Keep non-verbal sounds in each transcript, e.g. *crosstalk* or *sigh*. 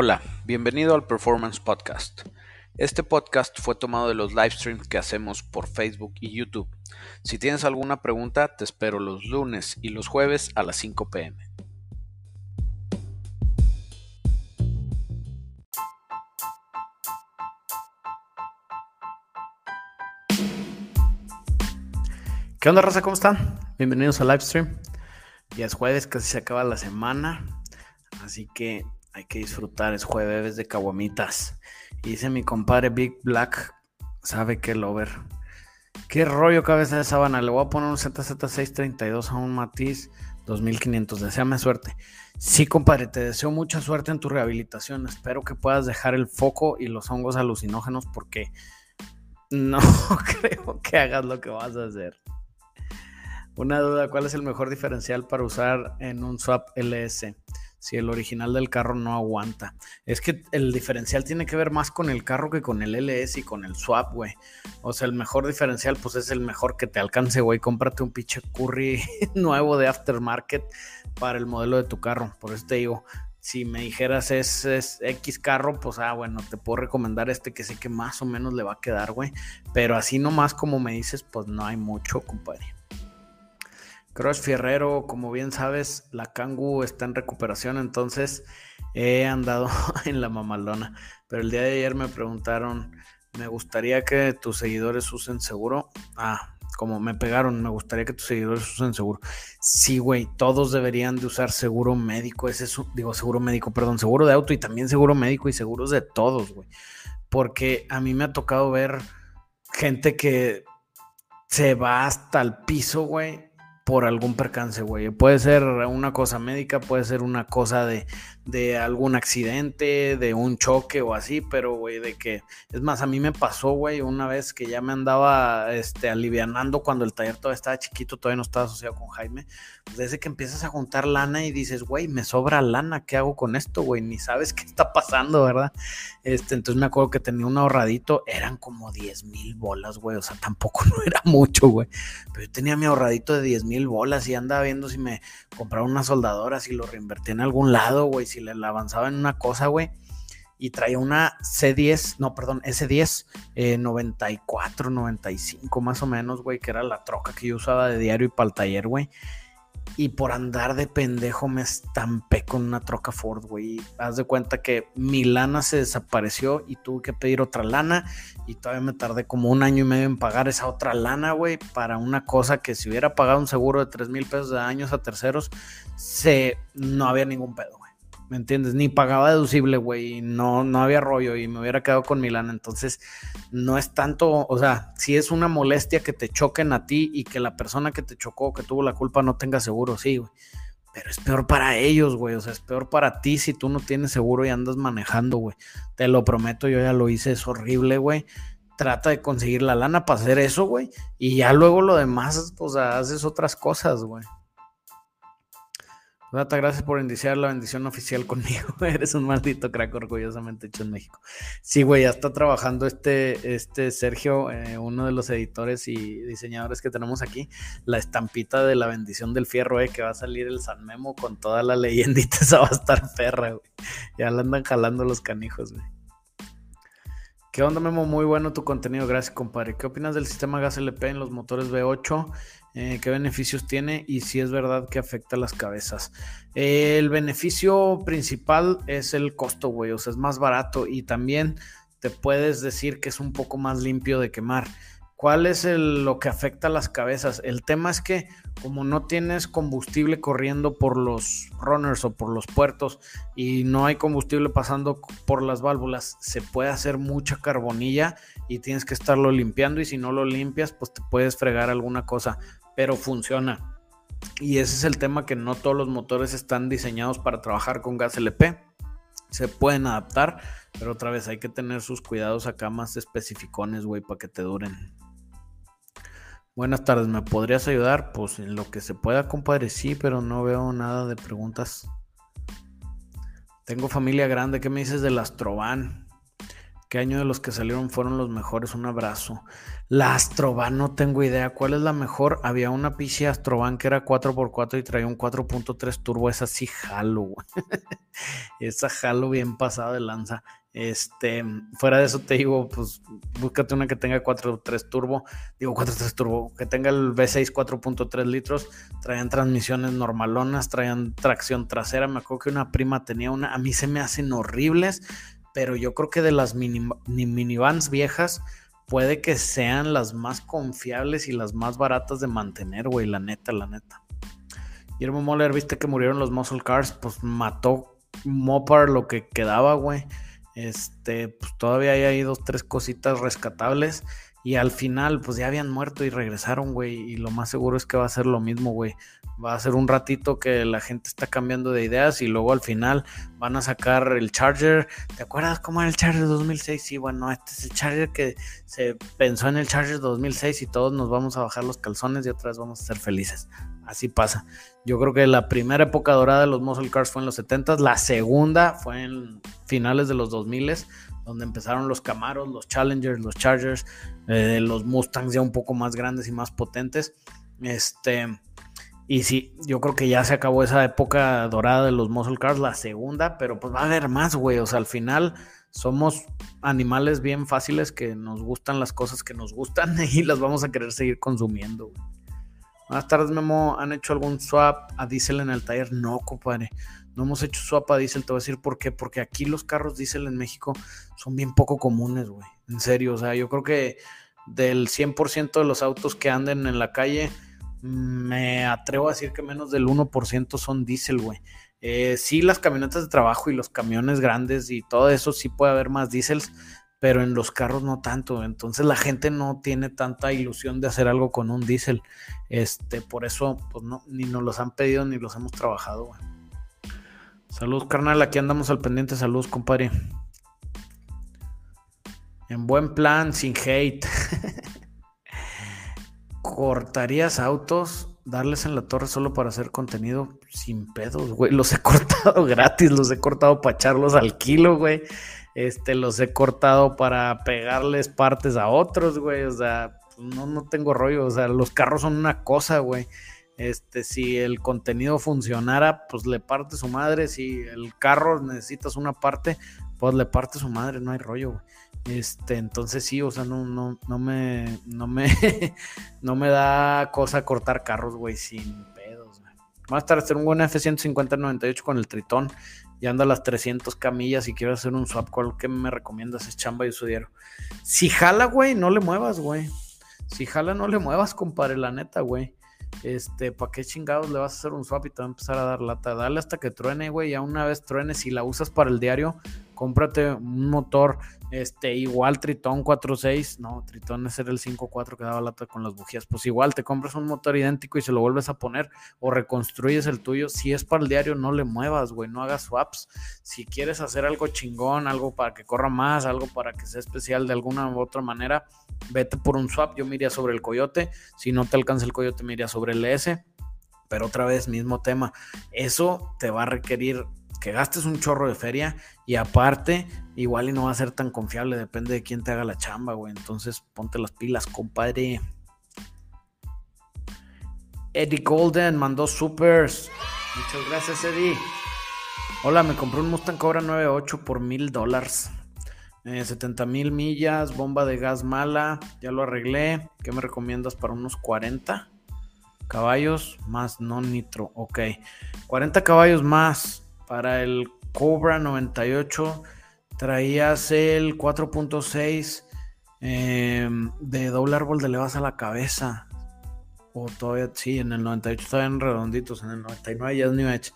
Hola, bienvenido al Performance Podcast. Este podcast fue tomado de los live streams que hacemos por Facebook y YouTube. Si tienes alguna pregunta, te espero los lunes y los jueves a las 5 pm. ¿Qué onda, raza? ¿Cómo están? Bienvenidos al live stream. Ya es jueves, casi se acaba la semana. Así que hay que disfrutar, es jueves de caguamitas. Y dice mi compadre Big Black, sabe que lover. Qué rollo cabeza de sábana. Le voy a poner un ZZ632 a un Matiz 2500. Deseame suerte. Sí, compadre, te deseo mucha suerte en tu rehabilitación. Espero que puedas dejar el foco y los hongos alucinógenos porque no *laughs* creo que hagas lo que vas a hacer. Una duda, ¿cuál es el mejor diferencial para usar en un swap LS? Si el original del carro no aguanta. Es que el diferencial tiene que ver más con el carro que con el LS y con el swap, güey. O sea, el mejor diferencial, pues es el mejor que te alcance, güey. Cómprate un pinche curry *laughs* nuevo de aftermarket para el modelo de tu carro. Por eso te digo, si me dijeras es, X carro, pues ah, bueno, te puedo recomendar este que sé que más o menos le va a quedar, güey. Pero así nomás como me dices, pues no hay mucho, compadre. Crush Fierrero, como bien sabes, la Kangu está en recuperación, entonces he andado *laughs* en la mamalona. Pero el día de ayer me preguntaron, me gustaría que tus seguidores usen seguro. Ah, como me pegaron, me gustaría que tus seguidores usen seguro. Sí, güey, todos deberían de usar seguro médico, ese es, digo, seguro médico, perdón, seguro de auto y también seguro médico y seguros de todos, güey. Porque a mí me ha tocado ver gente que se va hasta el piso, güey, por algún percance, güey. Puede ser una cosa médica, puede ser una cosa de, de algún accidente, de un choque o así, pero, güey, de que... Es más, a mí me pasó, güey, una vez que ya me andaba este, alivianando cuando el taller todavía estaba chiquito, todavía no estaba asociado con Jaime. Pues desde que empiezas a juntar lana y dices, güey, me sobra lana, ¿qué hago con esto, güey? Ni sabes *laughs* qué está pasando, ¿verdad? Este, entonces me acuerdo que tenía un ahorradito, eran como 10 mil bolas, güey, o sea, tampoco *laughs* no era mucho, güey. Pero yo tenía mi ahorradito de 10 mil bolas y andaba viendo si me compraba una soldadora, si lo reinvertía en algún lado, güey, si le avanzaba en una cosa, güey. Y traía una C10, no, perdón, S10 eh, 94, 95 más o menos, güey, que era la troca que yo usaba de diario y para el taller, güey. Y por andar de pendejo me estampé con una troca Ford, güey. Haz de cuenta que mi lana se desapareció y tuve que pedir otra lana. Y todavía me tardé como un año y medio en pagar esa otra lana, güey. Para una cosa que si hubiera pagado un seguro de 3 mil pesos de años a terceros, se, no había ningún pedo. ¿Me entiendes? Ni pagaba deducible, güey, no, no había rollo y me hubiera quedado con Milán. Entonces, no es tanto, o sea, si es una molestia que te choquen a ti y que la persona que te chocó, que tuvo la culpa, no tenga seguro, sí, güey. Pero es peor para ellos, güey. O sea, es peor para ti si tú no tienes seguro y andas manejando, güey. Te lo prometo, yo ya lo hice, es horrible, güey. Trata de conseguir la lana para hacer eso, güey. Y ya luego lo demás, pues haces otras cosas, güey. Data, gracias por iniciar la bendición oficial conmigo. *laughs* Eres un maldito crack orgullosamente hecho en México. Sí, güey, ya está trabajando este, este Sergio, eh, uno de los editores y diseñadores que tenemos aquí, la estampita de la bendición del fierro, eh, que va a salir el San Memo con toda la leyendita. *laughs* Esa va a estar perra, güey. Ya la andan jalando los canijos, güey. ¿Qué onda, Memo? Muy bueno tu contenido, gracias, compadre. ¿Qué opinas del sistema gas LP en los motores V8? Eh, qué beneficios tiene y si es verdad que afecta las cabezas. el beneficio principal es el costo, güey, o sea, es más barato y también te puedes decir que es un poco más limpio de quemar. ¿Cuál es lo que afecta a las cabezas? El tema es que como no tienes combustible corriendo por los runners o por los puertos y no hay combustible pasando por las válvulas, se puede hacer mucha carbonilla y tienes que estarlo limpiando y si no lo limpias, pues te puedes fregar alguna cosa pero funciona. Y ese es el tema que no todos los motores están diseñados para trabajar con gas LP. Se pueden adaptar, pero otra vez hay que tener sus cuidados acá más especificones, güey, para que te duren. Buenas tardes, ¿me podrías ayudar? Pues en lo que se pueda, compadre, sí, pero no veo nada de preguntas. Tengo familia grande, ¿qué me dices del Astrovan? ¿Qué año de los que salieron fueron los mejores? Un abrazo. La Astrovan, no tengo idea. ¿Cuál es la mejor? Había una PC Astrovan que era 4x4 y traía un 4.3 turbo. Esa sí jalo, güey. *laughs* Esa jalo bien pasada de lanza. Este, fuera de eso te digo, pues búscate una que tenga 4.3 turbo, digo 4.3 turbo, que tenga el V6 4.3 litros, traían transmisiones normalonas, traían tracción trasera, me acuerdo que una prima tenía una, a mí se me hacen horribles, pero yo creo que de las mini, minivans viejas puede que sean las más confiables y las más baratas de mantener, güey, la neta, la neta. Guillermo Moller, viste que murieron los muscle cars, pues mató Mopar lo que quedaba, güey. Este, pues todavía hay ahí dos, tres cositas rescatables. Y al final, pues ya habían muerto y regresaron, güey. Y lo más seguro es que va a ser lo mismo, güey. Va a ser un ratito que la gente está cambiando de ideas y luego al final van a sacar el Charger. ¿Te acuerdas cómo era el Charger 2006? Sí, bueno, este es el Charger que se pensó en el Charger 2006 y todos nos vamos a bajar los calzones y otras vamos a ser felices. Así pasa. Yo creo que la primera época dorada de los muscle cars fue en los 70 la segunda fue en finales de los 2000 donde empezaron los Camaros, los Challengers, los Chargers, eh, los Mustangs ya un poco más grandes y más potentes. Este, y sí, yo creo que ya se acabó esa época dorada de los muscle cars, la segunda, pero pues va a haber más, güey. O sea, al final somos animales bien fáciles que nos gustan las cosas que nos gustan *laughs* y las vamos a querer seguir consumiendo, güey. Buenas tardes, Memo. ¿Han hecho algún swap a diésel en el taller? No, compadre. No hemos hecho swap a diésel. Te voy a decir por qué. Porque aquí los carros diésel en México son bien poco comunes, güey. En serio. O sea, yo creo que del 100% de los autos que anden en la calle, me atrevo a decir que menos del 1% son diésel, güey. Eh, sí, las camionetas de trabajo y los camiones grandes y todo eso sí puede haber más diésels, pero en los carros no tanto. Entonces la gente no tiene tanta ilusión de hacer algo con un diésel. Este, por eso, pues no, ni nos los han pedido ni los hemos trabajado, Saludos, carnal. Aquí andamos al pendiente. Saludos, compadre. En buen plan, sin hate. *laughs* ¿Cortarías autos? Darles en la torre solo para hacer contenido sin pedos, güey. Los he *laughs* cortado gratis, los he cortado para echarlos al kilo, güey. Este, los he cortado para pegarles partes a otros, güey. O sea, no, no tengo rollo. O sea, los carros son una cosa, güey. Este, si el contenido funcionara, pues le parte su madre. Si el carro necesitas una parte, pues le parte su madre, no hay rollo, güey. Este, entonces sí, o sea, no, no, no me, no me, *laughs* no me da cosa cortar carros, güey, sin pedos, güey. Más tarde hacer un buen F-150-98 con el Tritón y anda a las 300 camillas y quiero hacer un swap, ¿cuál que me recomiendas? Es chamba y sudiero. Si jala, güey, no le muevas, güey. Si jala, no le muevas, compadre, la neta, güey. Este, ¿para qué chingados le vas a hacer un swap y te va a empezar a dar lata? Dale hasta que truene, güey. Ya una vez truene, si la usas para el diario, cómprate un motor este, igual Tritón 4.6, no, Tritón ese era el 5.4 que daba lata con las bujías. Pues igual te compras un motor idéntico y se lo vuelves a poner o reconstruyes el tuyo. Si es para el diario, no le muevas, güey, no hagas swaps. Si quieres hacer algo chingón, algo para que corra más, algo para que sea especial de alguna u otra manera, vete por un swap. Yo me sobre el coyote. Si no te alcanza el coyote, me iría sobre el S. Pero otra vez, mismo tema. Eso te va a requerir que gastes un chorro de feria y aparte, igual y no va a ser tan confiable, depende de quién te haga la chamba, güey. Entonces, ponte las pilas, compadre. Eddie Golden mandó supers. Muchas gracias, Eddie. Hola, me compré un Mustang Cobra 98 por mil dólares. 70 eh, mil millas, bomba de gas mala, ya lo arreglé. ¿Qué me recomiendas para unos 40 caballos más no nitro? Ok, 40 caballos más para el Cobra 98 traías el 4.6 em, de doble árbol de levas a la cabeza. O todavía, sí, en el 98 estaban redonditos, en el 99 ya es New Edge.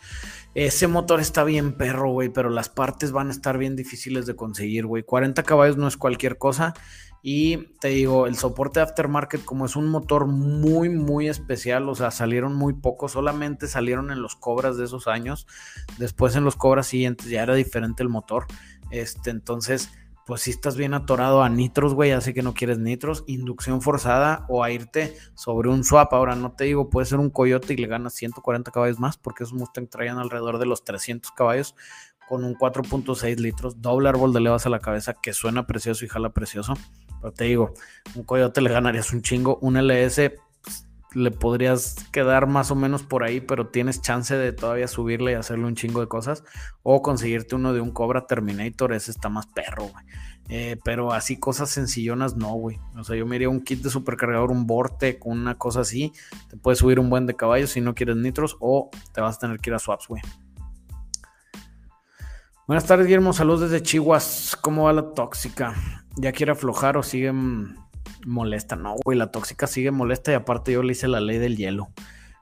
Ese motor está bien perro, güey, pero las partes van a estar bien difíciles de conseguir, güey. 40 caballos no es cualquier cosa. Y te digo, el soporte aftermarket, como es un motor muy, muy especial, o sea, salieron muy pocos, solamente salieron en los cobras de esos años. Después en los cobras siguientes ya era diferente el motor. Este, entonces, pues si estás bien atorado a nitros, güey, así que no quieres nitros, inducción forzada o a irte sobre un swap. Ahora, no te digo, puede ser un coyote y le ganas 140 caballos más, porque esos Mustang traían alrededor de los 300 caballos con un 4.6 litros, doble árbol de levas a la cabeza que suena precioso y jala precioso. Pero te digo, un coyote le ganarías un chingo, un LS pues, le podrías quedar más o menos por ahí, pero tienes chance de todavía subirle y hacerle un chingo de cosas. O conseguirte uno de un Cobra Terminator, ese está más perro, güey. Eh, pero así cosas sencillonas no, güey. O sea, yo me iría un kit de supercargador, un con una cosa así. Te puedes subir un buen de caballos si no quieres nitros o te vas a tener que ir a swaps, güey. Buenas tardes, Guillermo. Saludos desde Chihuahua. ¿Cómo va la tóxica? ¿Ya quiere aflojar o sigue molesta? No, güey, la tóxica sigue molesta y aparte yo le hice la ley del hielo.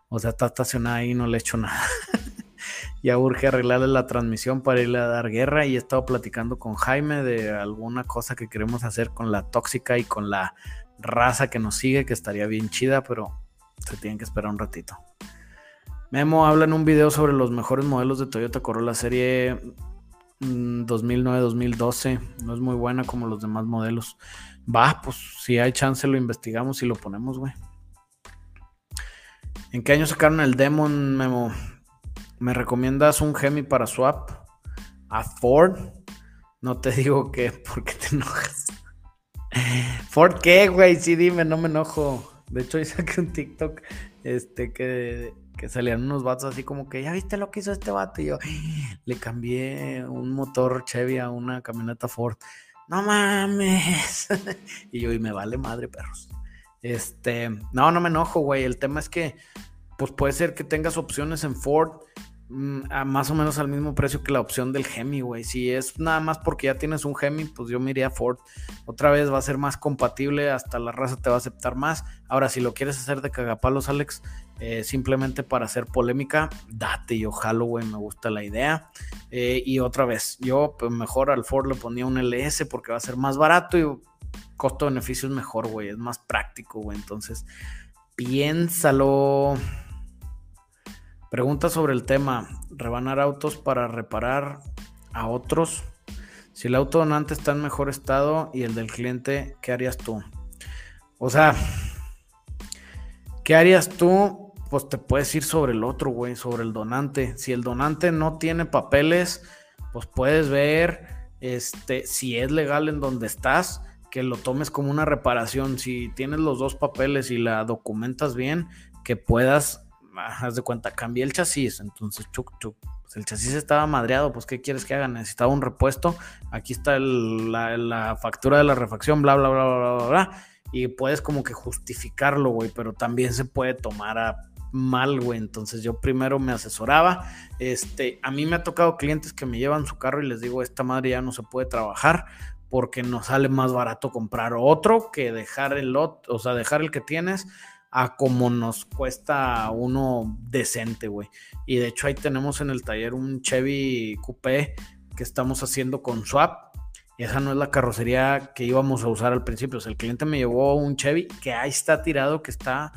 O sea, está estacionada ahí y no le he hecho nada. *laughs* ya urge arreglarle la transmisión para irle a dar guerra y he estado platicando con Jaime de alguna cosa que queremos hacer con la tóxica y con la raza que nos sigue, que estaría bien chida, pero se tienen que esperar un ratito. Memo habla en un video sobre los mejores modelos de Toyota Corolla serie 2009-2012. Mm, no es muy buena como los demás modelos. Va, pues si hay chance lo investigamos y lo ponemos, güey. ¿En qué año sacaron el Demon Memo? ¿Me recomiendas un Gemi para swap? ¿A Ford? No te *laughs* digo que, porque te enojas. *laughs* ¿Ford qué, güey? Sí, dime, no me enojo. De hecho, hoy saqué un TikTok este, que, que salían unos vatos así como que, ¿ya viste lo que hizo este vato? Y yo *gasps* le cambié un motor Chevy a una camioneta Ford. No mames. *laughs* y yo, y me vale madre, perros. Este, no, no me enojo, güey. El tema es que, pues puede ser que tengas opciones en Ford a más o menos al mismo precio que la opción del Hemi, güey. Si es nada más porque ya tienes un Hemi, pues yo me iría a Ford. Otra vez va a ser más compatible, hasta la raza te va a aceptar más. Ahora, si lo quieres hacer de cagapalos, Alex, eh, simplemente para hacer polémica, date, yo jalo, güey, me gusta la idea. Eh, y otra vez, yo pues, mejor al Ford le ponía un LS porque va a ser más barato y costo-beneficio es mejor, güey, es más práctico, güey. Entonces, piénsalo. Pregunta sobre el tema, rebanar autos para reparar a otros. Si el auto donante está en mejor estado y el del cliente, ¿qué harías tú? O sea, ¿qué harías tú? Pues te puedes ir sobre el otro, güey, sobre el donante. Si el donante no tiene papeles, pues puedes ver este, si es legal en donde estás, que lo tomes como una reparación. Si tienes los dos papeles y la documentas bien, que puedas *laughs* haz de cuenta, cambié el chasis, entonces chuc, chuc, pues el chasis estaba madreado, pues ¿qué quieres que haga? Necesitaba un repuesto, aquí está la, factura de la refacción, bla, bla, bla, bla, bla, bla, y puedes como que justificarlo, güey, pero también se puede tomar a mal, güey, entonces yo primero me asesoraba, este, a mí me ha tocado clientes que me llevan su carro y les digo, esta madre ya no se puede trabajar, porque nos sale más barato comprar otro que dejar el lot, o sea, dejar el que tienes a como nos cuesta uno decente, güey. Y de hecho ahí tenemos en el taller un Chevy Coupé que estamos haciendo con Swap. Y esa no es la carrocería que íbamos a usar al principio. O sea, el cliente me llevó un Chevy que ahí está tirado, que está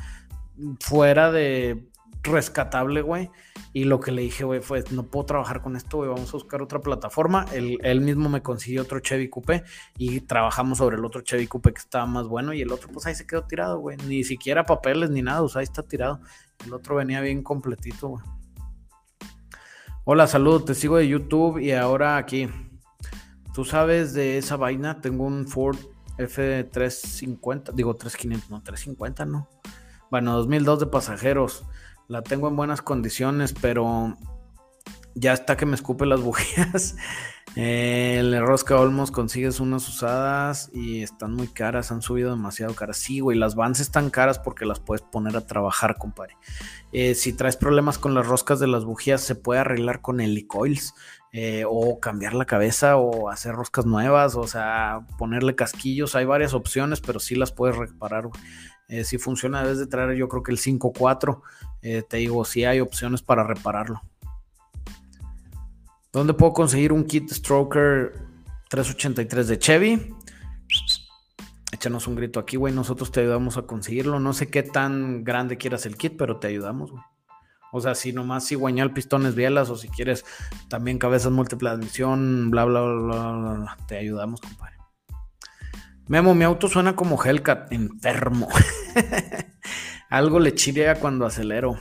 fuera de rescatable, güey. Y lo que le dije, güey, fue, no puedo trabajar con esto, güey, vamos a buscar otra plataforma. Él, mismo me consiguió otro Chevy Coupe y trabajamos sobre el otro Chevy Coupe que estaba más bueno y el otro, pues ahí se quedó tirado, güey. Ni siquiera papeles ni nada, o sea, ahí está tirado. El otro venía bien completito, güey. Hola, saludos, te sigo de YouTube y ahora aquí. Tú sabes de esa vaina, tengo un Ford F350, digo 3500, no, 350, no. Bueno, 2002 de pasajeros. La tengo en buenas condiciones, pero ya está que me escupe las bujías. *laughs* el Rosca Olmos consigues unas usadas y están muy caras, han subido demasiado caras. Sí, güey, las Vans están caras porque las puedes poner a trabajar, compadre. Eh, si traes problemas con las roscas de las bujías, se puede arreglar con helicoils. Eh, o cambiar la cabeza o hacer roscas nuevas, o sea, ponerle casquillos. Hay varias opciones, pero sí las puedes reparar. Eh, si funciona, debes de traer yo creo que el 5.4. Eh, te digo, si hay opciones para repararlo. ¿Dónde puedo conseguir un kit Stroker 383 de Chevy? Échanos un grito aquí, güey. Nosotros te ayudamos a conseguirlo. No sé qué tan grande quieras el kit, pero te ayudamos, güey. O sea, si nomás cigüeñal, pistones, bielas, o si quieres también cabezas múltiple admisión, bla, bla, bla, bla, bla, te ayudamos, compadre. Memo, mi auto suena como Hellcat, enfermo. *laughs* Algo le chilea cuando acelero.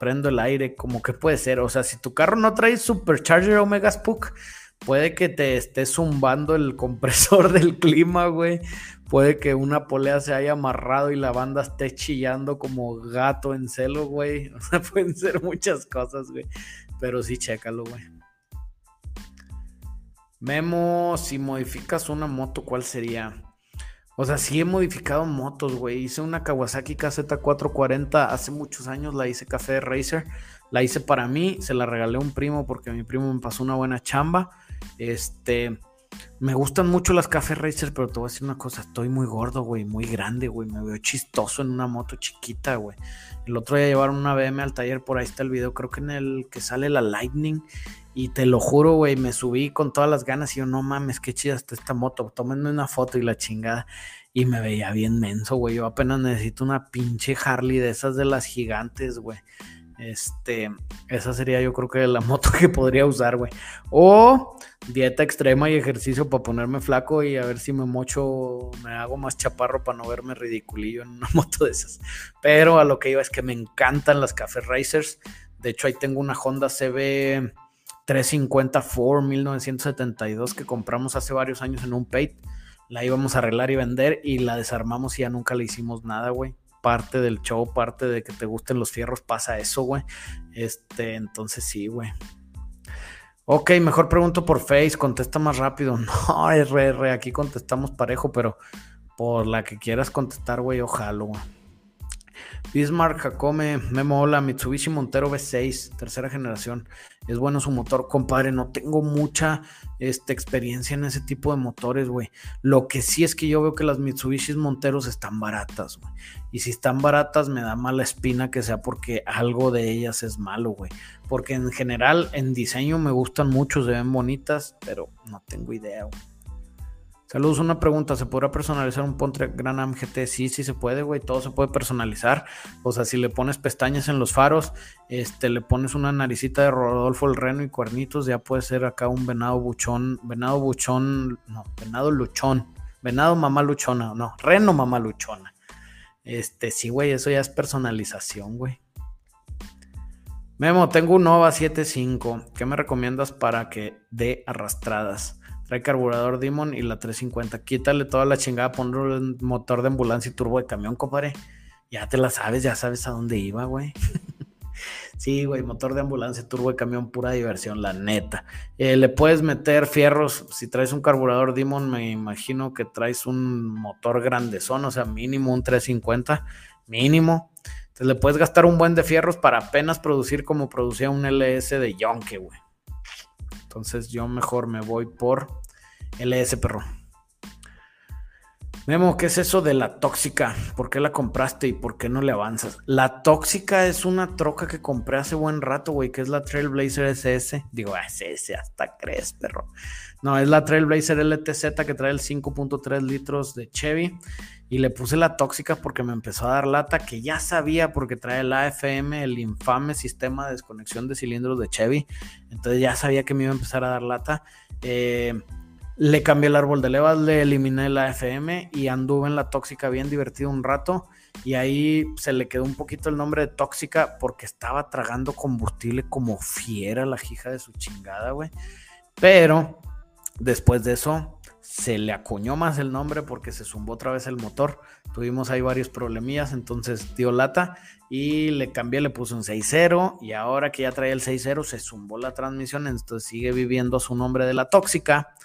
prendo el aire, como que puede ser. O sea, si tu carro no trae Supercharger Omega Spook, puede que te esté zumbando el compresor *laughs* del clima, güey. Puede que una polea se haya amarrado y la banda esté chillando como gato en celo, güey. *laughs* O sea, pueden ser muchas cosas, güey. Pero sí, chécalo, güey. Memo, si modificas una moto, ¿cuál sería? O sea, sí he modificado motos, güey. Hice una Kawasaki KZ440 hace muchos años, la hice Café Racer. La hice para mí, se la regalé a un primo porque mi primo me pasó una buena chamba. Este, me gustan mucho las Café Racer, pero te voy a decir una cosa, estoy muy gordo, güey, muy grande, güey. Me veo chistoso en una moto chiquita, güey. El otro día llevaron una BM al taller, por ahí está el video, creo que en el que sale la Lightning. Y te lo juro, güey, me subí con todas las ganas y yo, no mames, qué chida está esta moto. Tómenme una foto y la chingada. Y me veía bien menso, güey. Yo apenas necesito una pinche Harley de esas de las gigantes, güey. Este, esa sería yo creo que la *laughs* moto que podría usar, güey. O dieta extrema y ejercicio para ponerme flaco y a ver si me mocho, me hago más chaparro para no verme ridiculillo en una *laughs* moto de esas. Pero a lo que iba es que me encantan las Café Racers. De hecho, ahí tengo una Honda CB 350 Ford 1972 que compramos hace varios años en un Pate. La íbamos a arreglar y vender y la desarmamos y ya nunca le hicimos nada, güey parte del show, parte de que te gusten los fierros, pasa eso, güey. Este, entonces sí, güey. Ok, mejor pregunto por Face, contesta más rápido. *laughs* No, RR, aquí contestamos parejo, pero por la que quieras contestar, güey, ojalá, güey. Bismarck Jacome, Memo Hola, Mitsubishi Montero V6, tercera generación. Es bueno su motor, compadre. No tengo mucha este, experiencia en ese tipo de motores, güey. Lo que sí es que yo veo que las Mitsubishi Monteros están baratas, güey. Y si están baratas, me da mala espina que sea porque algo de ellas es malo, güey. Porque en general, en diseño me gustan mucho, se ven bonitas, pero no tengo idea, güey. Saludos, una pregunta, ¿se podrá personalizar un Pontiac Gran GT? Sí, sí se puede, güey, todo se puede personalizar. O sea, si le pones pestañas en los faros, este, le pones una naricita de Rodolfo el Reno y cuernitos, ya puede ser acá un venado buchón, venado buchón, no, venado luchón, venado mamá luchona, no, reno mamá luchona. Este, sí, güey, eso ya es personalización, güey. Memo, tengo un Nova 7.5, ¿qué me recomiendas para que dé arrastradas? Trae carburador Demon y la 350. Quítale toda la chingada, ponle motor de ambulancia y turbo de camión, compadre. Ya te la sabes, ya sabes a dónde iba, güey. *laughs* sí, güey, motor de ambulancia, turbo de camión, pura diversión, la neta. Eh, le puedes meter fierros, si traes un carburador Demon, me imagino que traes un motor grandezón, o sea, mínimo un 350, mínimo. Entonces le puedes gastar un buen de fierros para apenas producir como producía un LS de Yonke, güey. Entonces yo mejor me voy por LS Perro. Memo, ¿qué es eso de la tóxica? ¿Por qué la compraste y por qué no le avanzas? La tóxica es una troca que compré hace buen rato, güey, que es la Trailblazer SS. Digo, SS, hasta crees, perro. No, es la Trailblazer LTZ que trae el 5.3 litros de Chevy. Y le puse la tóxica porque me empezó a dar lata, que ya sabía porque trae el AFM, el infame sistema de desconexión de cilindros de Chevy. Entonces ya sabía que me iba a empezar a dar lata. Eh, le cambié el árbol de levas, le eliminé el AFM y anduve en la tóxica bien divertido un rato. Y ahí se le quedó un poquito el nombre de tóxica porque estaba tragando combustible como fiera la hija de su chingada, güey. Pero después de eso se le acuñó más el nombre porque se zumbó otra vez el motor. Tuvimos ahí varios problemillas, entonces dio lata y le cambié, le puse un 6.0 y ahora que ya trae el 6.0 se zumbó la transmisión, entonces sigue viviendo su nombre de la tóxica. *laughs*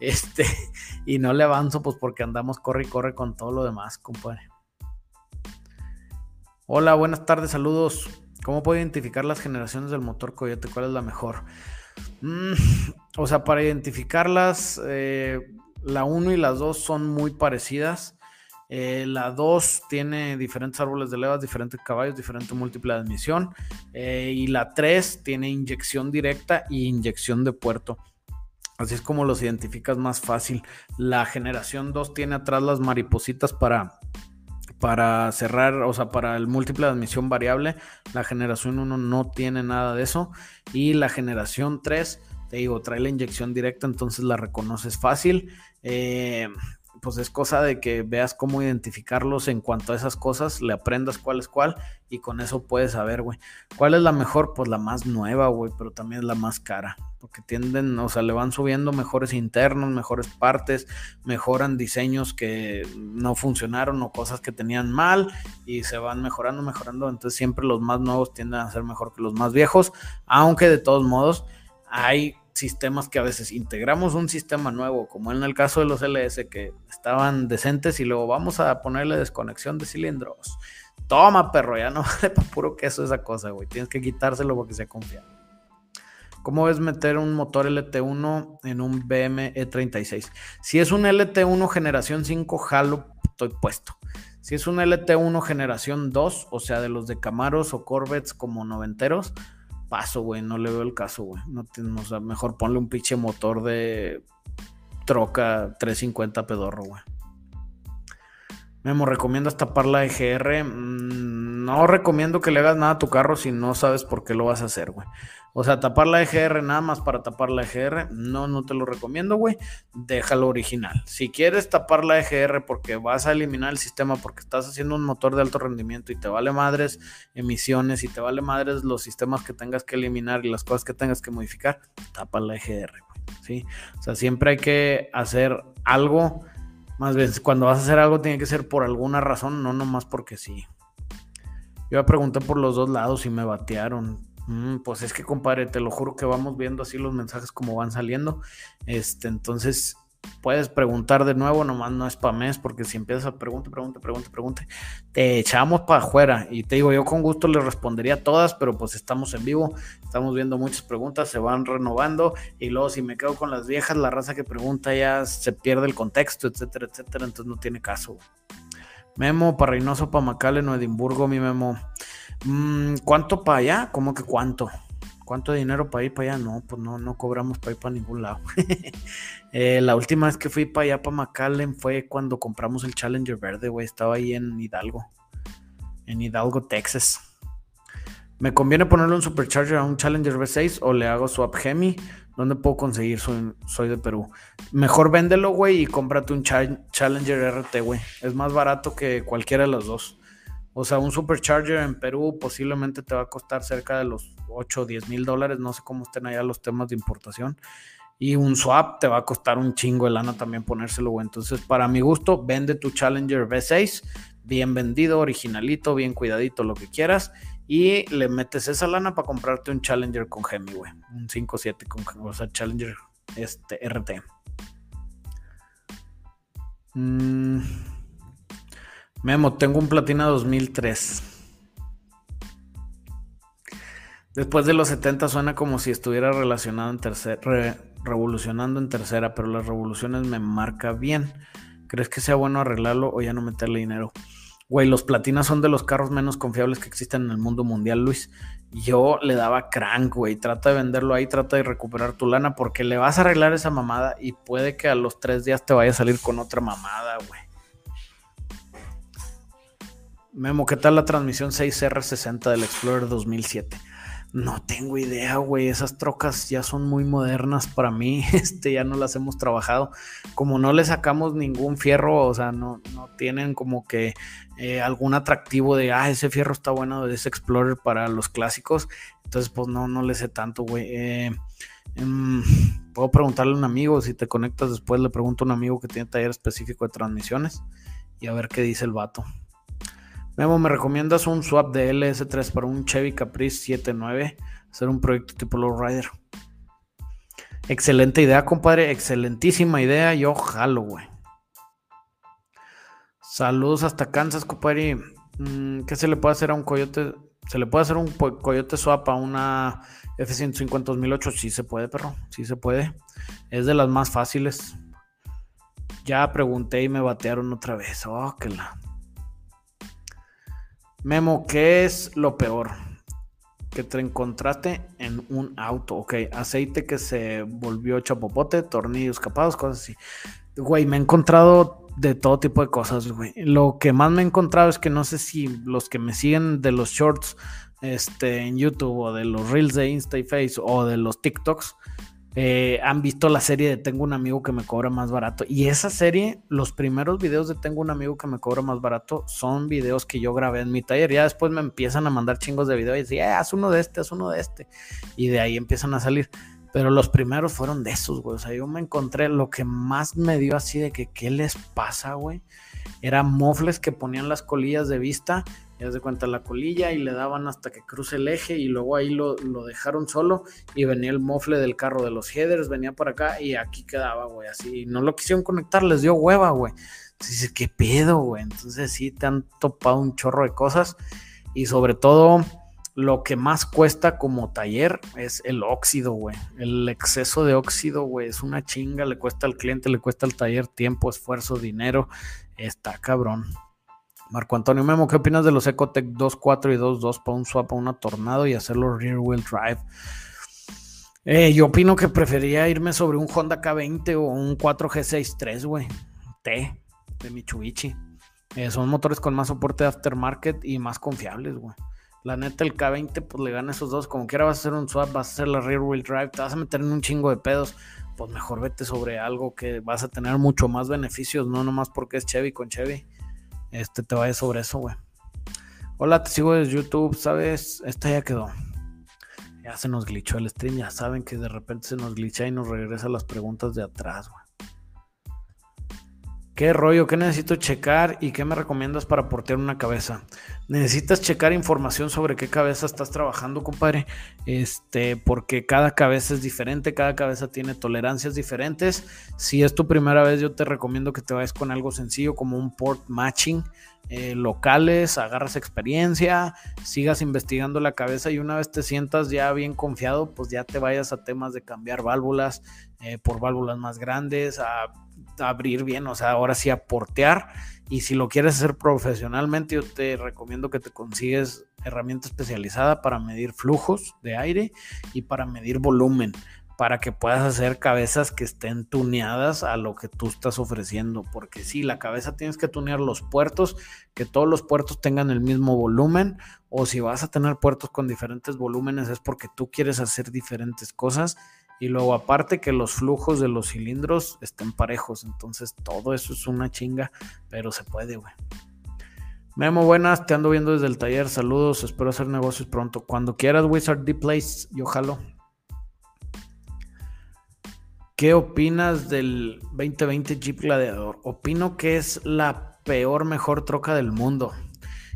Este, y no le avanzo pues porque andamos corre y corre con todo lo demás, compadre. Hola, buenas tardes, saludos. ¿Cómo puedo identificar las generaciones del motor Coyote? ¿Cuál es la mejor? Mm, o sea, para identificarlas, eh, la 1 y la 2 son muy parecidas. Eh, la 2 tiene diferentes árboles de levas, diferentes caballos, diferente múltiple de admisión. Eh, y la 3 tiene inyección directa y inyección de puerto. Así es como los identificas más fácil. La generación 2 tiene atrás las maripositas para, para cerrar, o sea, para el múltiple de admisión variable. La generación 1 no tiene nada de eso. Y la generación 3 te digo, trae la inyección directa, entonces la reconoces fácil. Eh, pues es cosa de que veas cómo identificarlos en cuanto a esas cosas, le aprendas cuál es cuál y con eso puedes saber, güey. ¿Cuál es la mejor? Pues la más nueva, güey, pero también es la más cara. Porque tienden, o sea, le van subiendo mejores internos, mejores partes, mejoran diseños que no funcionaron o cosas que tenían mal y se van mejorando, mejorando. Entonces siempre los más nuevos tienden a ser mejor que los más viejos, aunque de todos modos hay sistemas que a veces integramos un sistema nuevo, como en el caso de los LS que estaban decentes y luego vamos a ponerle desconexión de cilindros. Toma, perro, ya no *laughs* vale para puro queso esa cosa, güey. Tienes que quitárselo porque sea confiable. ¿Cómo ves meter un motor LT1 en un BM E36? Si es un LT1 generación 5, jalo, estoy puesto. Si es un LT1 generación 2, o sea, de los de Camaros o Corvettes como noventeros, paso, güey. No le veo el caso, güey. No, o sea, mejor ponle un pinche motor de troca 350 pedorro, güey. Memo, ¿recomiendas tapar la EGR? Mm, no recomiendo que le hagas nada a tu carro si no sabes por qué lo vas a hacer, güey. O sea, tapar la EGR nada más para tapar la EGR, no, no te lo recomiendo, güey. Déjalo original. Si quieres tapar la EGR porque vas a eliminar el sistema, porque estás haciendo un motor de alto rendimiento y te vale madres emisiones y te vale madres los sistemas que tengas que eliminar y las cosas que tengas que modificar, tapa la EGR, güey. ¿sí? O sea, siempre hay que hacer algo. Más bien, cuando vas a hacer algo, tiene que ser por alguna razón, no nomás porque sí. Yo pregunté por los dos lados y me batearon. Mm, pues es que, compadre, te lo juro que vamos viendo así los mensajes como van saliendo. Este, entonces, puedes preguntar de nuevo, nomás no spames, porque si empiezas a preguntar, pregunta, pregunta, pregunta, te echamos para afuera. Y te digo, yo con gusto le respondería a todas, pero pues estamos en vivo, estamos viendo muchas preguntas, se van renovando. Y luego, si me quedo con las viejas, la raza que pregunta ya se pierde el contexto, etcétera, etcétera. Entonces, no tiene caso. Memo para Reynoso, para Macallen o Edimburgo, mi memo. Mm, ¿Cuánto para allá? ¿Cómo que cuánto? ¿Cuánto dinero para ir para allá? No, pues no, no cobramos para ir para ningún lado. *laughs* Eh, la última vez que fui para allá, para McAllen, fue cuando compramos el Challenger verde, güey. Estaba ahí en Hidalgo. En Hidalgo, Texas. ¿Me conviene ponerle un Supercharger a un Challenger V6 o le hago swap Hemi? ¿Dónde puedo conseguir? Soy, de Perú. Mejor véndelo, güey, y cómprate un Challenger RT, güey. Es más barato que cualquiera de los dos. O sea, un supercharger en Perú posiblemente te va a costar cerca de los 8 o 10 mil dólares. No sé cómo estén allá los temas de importación. Y un swap te va a costar un chingo de lana también ponérselo. Entonces, para mi gusto, vende tu Challenger V6. Bien vendido, originalito, bien cuidadito, lo que quieras. Y le metes esa lana para comprarte un Challenger con Hemi, güey. Un 5.7 con o sea, Challenger este, RT. Mmm. Memo, tengo un Platina 2003. Después de los 70 suena como si estuviera relacionado en tercera, revolucionando en tercera, pero las revoluciones me marca bien. ¿Crees que sea bueno arreglarlo o ya no meterle dinero? Güey, los platinas son de los carros menos confiables que existen en el mundo mundial, Luis. Yo le daba crank, güey. Trata de venderlo ahí, trata de recuperar tu lana porque le vas a arreglar esa mamada y puede que a los tres días te vaya a salir con otra mamada, güey. Memo, ¿qué tal la transmisión 6R60 del Explorer 2007? No tengo idea, güey. Esas trocas ya son muy modernas para mí. *laughs* Este, ya no las hemos trabajado. Como no le sacamos ningún fierro, o sea, no, no tienen como que eh, algún atractivo de, ah, ese fierro está bueno de ese Explorer para los clásicos. Entonces, pues no, no le sé tanto, güey. Eh, em, puedo preguntarle a un amigo, si te conectas después, le pregunto a un amigo que tiene taller específico de transmisiones y a ver qué dice el vato. Memo, ¿me recomiendas un swap de LS3 para un Chevy Caprice 79? Hacer un proyecto tipo Lowrider. Excelente idea, compadre. Excelentísima idea. Yo jalo, güey. Saludos hasta Kansas, compadre. Mm, ¿Qué se le puede hacer a un coyote? ¿Se le puede hacer un coyote swap a una F-150 2008? Sí se puede, perro. Sí se puede. Es de las más fáciles. Ya pregunté y me batearon otra vez. Oh, que la. Memo, ¿qué es lo peor? Que te encontraste en un auto. Ok, aceite que se volvió chapopote, tornillos capados, cosas así. Güey, me he encontrado de todo tipo de cosas, güey. Lo que más me he encontrado es que no sé si los que me siguen de los shorts este, en YouTube o de los reels de Insta y Face o de los TikToks, eh, han visto la serie de Tengo un amigo que me cobra más barato. Y esa serie, los primeros videos de Tengo un amigo que me cobra más barato son videos que yo grabé en mi taller. Ya después me empiezan a mandar chingos de videos y decir, eh, haz uno de este, haz uno de este. Y de ahí empiezan a salir. Pero los primeros fueron de esos, güey. O sea, yo me encontré lo que más me dio así de que, ¿qué les pasa, güey? Eran mofles que ponían las colillas de vista ya se cuenta la colilla y le daban hasta que cruce el eje y luego ahí lo, dejaron solo y venía el mofle del carro de los headers, venía por acá y aquí quedaba, güey, así. No lo quisieron conectar, les dio hueva, güey. Dices, ¿qué pedo, güey? Entonces sí te han topado un chorro de cosas y sobre todo lo que más cuesta como taller es el óxido, güey. El exceso de óxido, güey, es una chinga, le cuesta al cliente, le cuesta al taller tiempo, esfuerzo, dinero. Está cabrón. Marco Antonio Memo, ¿qué opinas de los Ecotec 2.4 y 2.2 para un swap a una Tornado y hacerlo rear wheel drive? Eh, yo opino que prefería irme sobre un Honda K20 o un 4G63, güey. T de Mitsubishi. Eh, son motores con más soporte de aftermarket y más confiables, güey. La neta, el K20, pues le gana esos dos. Como quiera vas a hacer un swap, vas a hacer la rear wheel drive, te vas a meter en un chingo de pedos. Pues mejor vete sobre algo que vas a tener mucho más beneficios, no nomás porque es Chevy con Chevy este te vaya sobre eso, güey. Hola, te sigo desde YouTube, ¿sabes? Esta ya quedó. Ya se nos glitchó el stream, ya saben que de repente se nos glitcha y nos regresa las preguntas de atrás, güey. ¿Qué rollo? ¿Qué necesito checar y qué me recomiendas para portear una cabeza? Necesitas checar información sobre qué cabeza estás trabajando, compadre. Este, porque cada cabeza es diferente, cada cabeza tiene tolerancias diferentes. Si es tu primera vez, yo te recomiendo que te vayas con algo sencillo como un port matching. Eh, locales, agarras experiencia, sigas investigando la cabeza y una vez te sientas ya bien confiado, pues ya te vayas a temas de cambiar válvulas eh, por válvulas más grandes, a abrir bien, o sea, ahora sí a portear. Y si lo quieres hacer profesionalmente, yo te recomiendo que te consigues herramienta especializada para medir flujos de aire y para medir volumen, para que puedas hacer cabezas que estén tuneadas a lo que tú estás ofreciendo. Porque si la cabeza tienes que tunear los puertos, que todos los puertos tengan el mismo volumen, o si vas a tener puertos con diferentes volúmenes, es porque tú quieres hacer diferentes cosas y luego aparte que los flujos de los cilindros estén parejos. Entonces todo eso es una chinga, pero se puede, güey. Memo, buenas, te ando viendo desde el taller. Saludos, espero hacer negocios pronto. Cuando quieras, Wizard D Place, yo jalo. ¿Qué opinas del 2020 Jeep Gladiador? Opino que es la peor, mejor troca del mundo.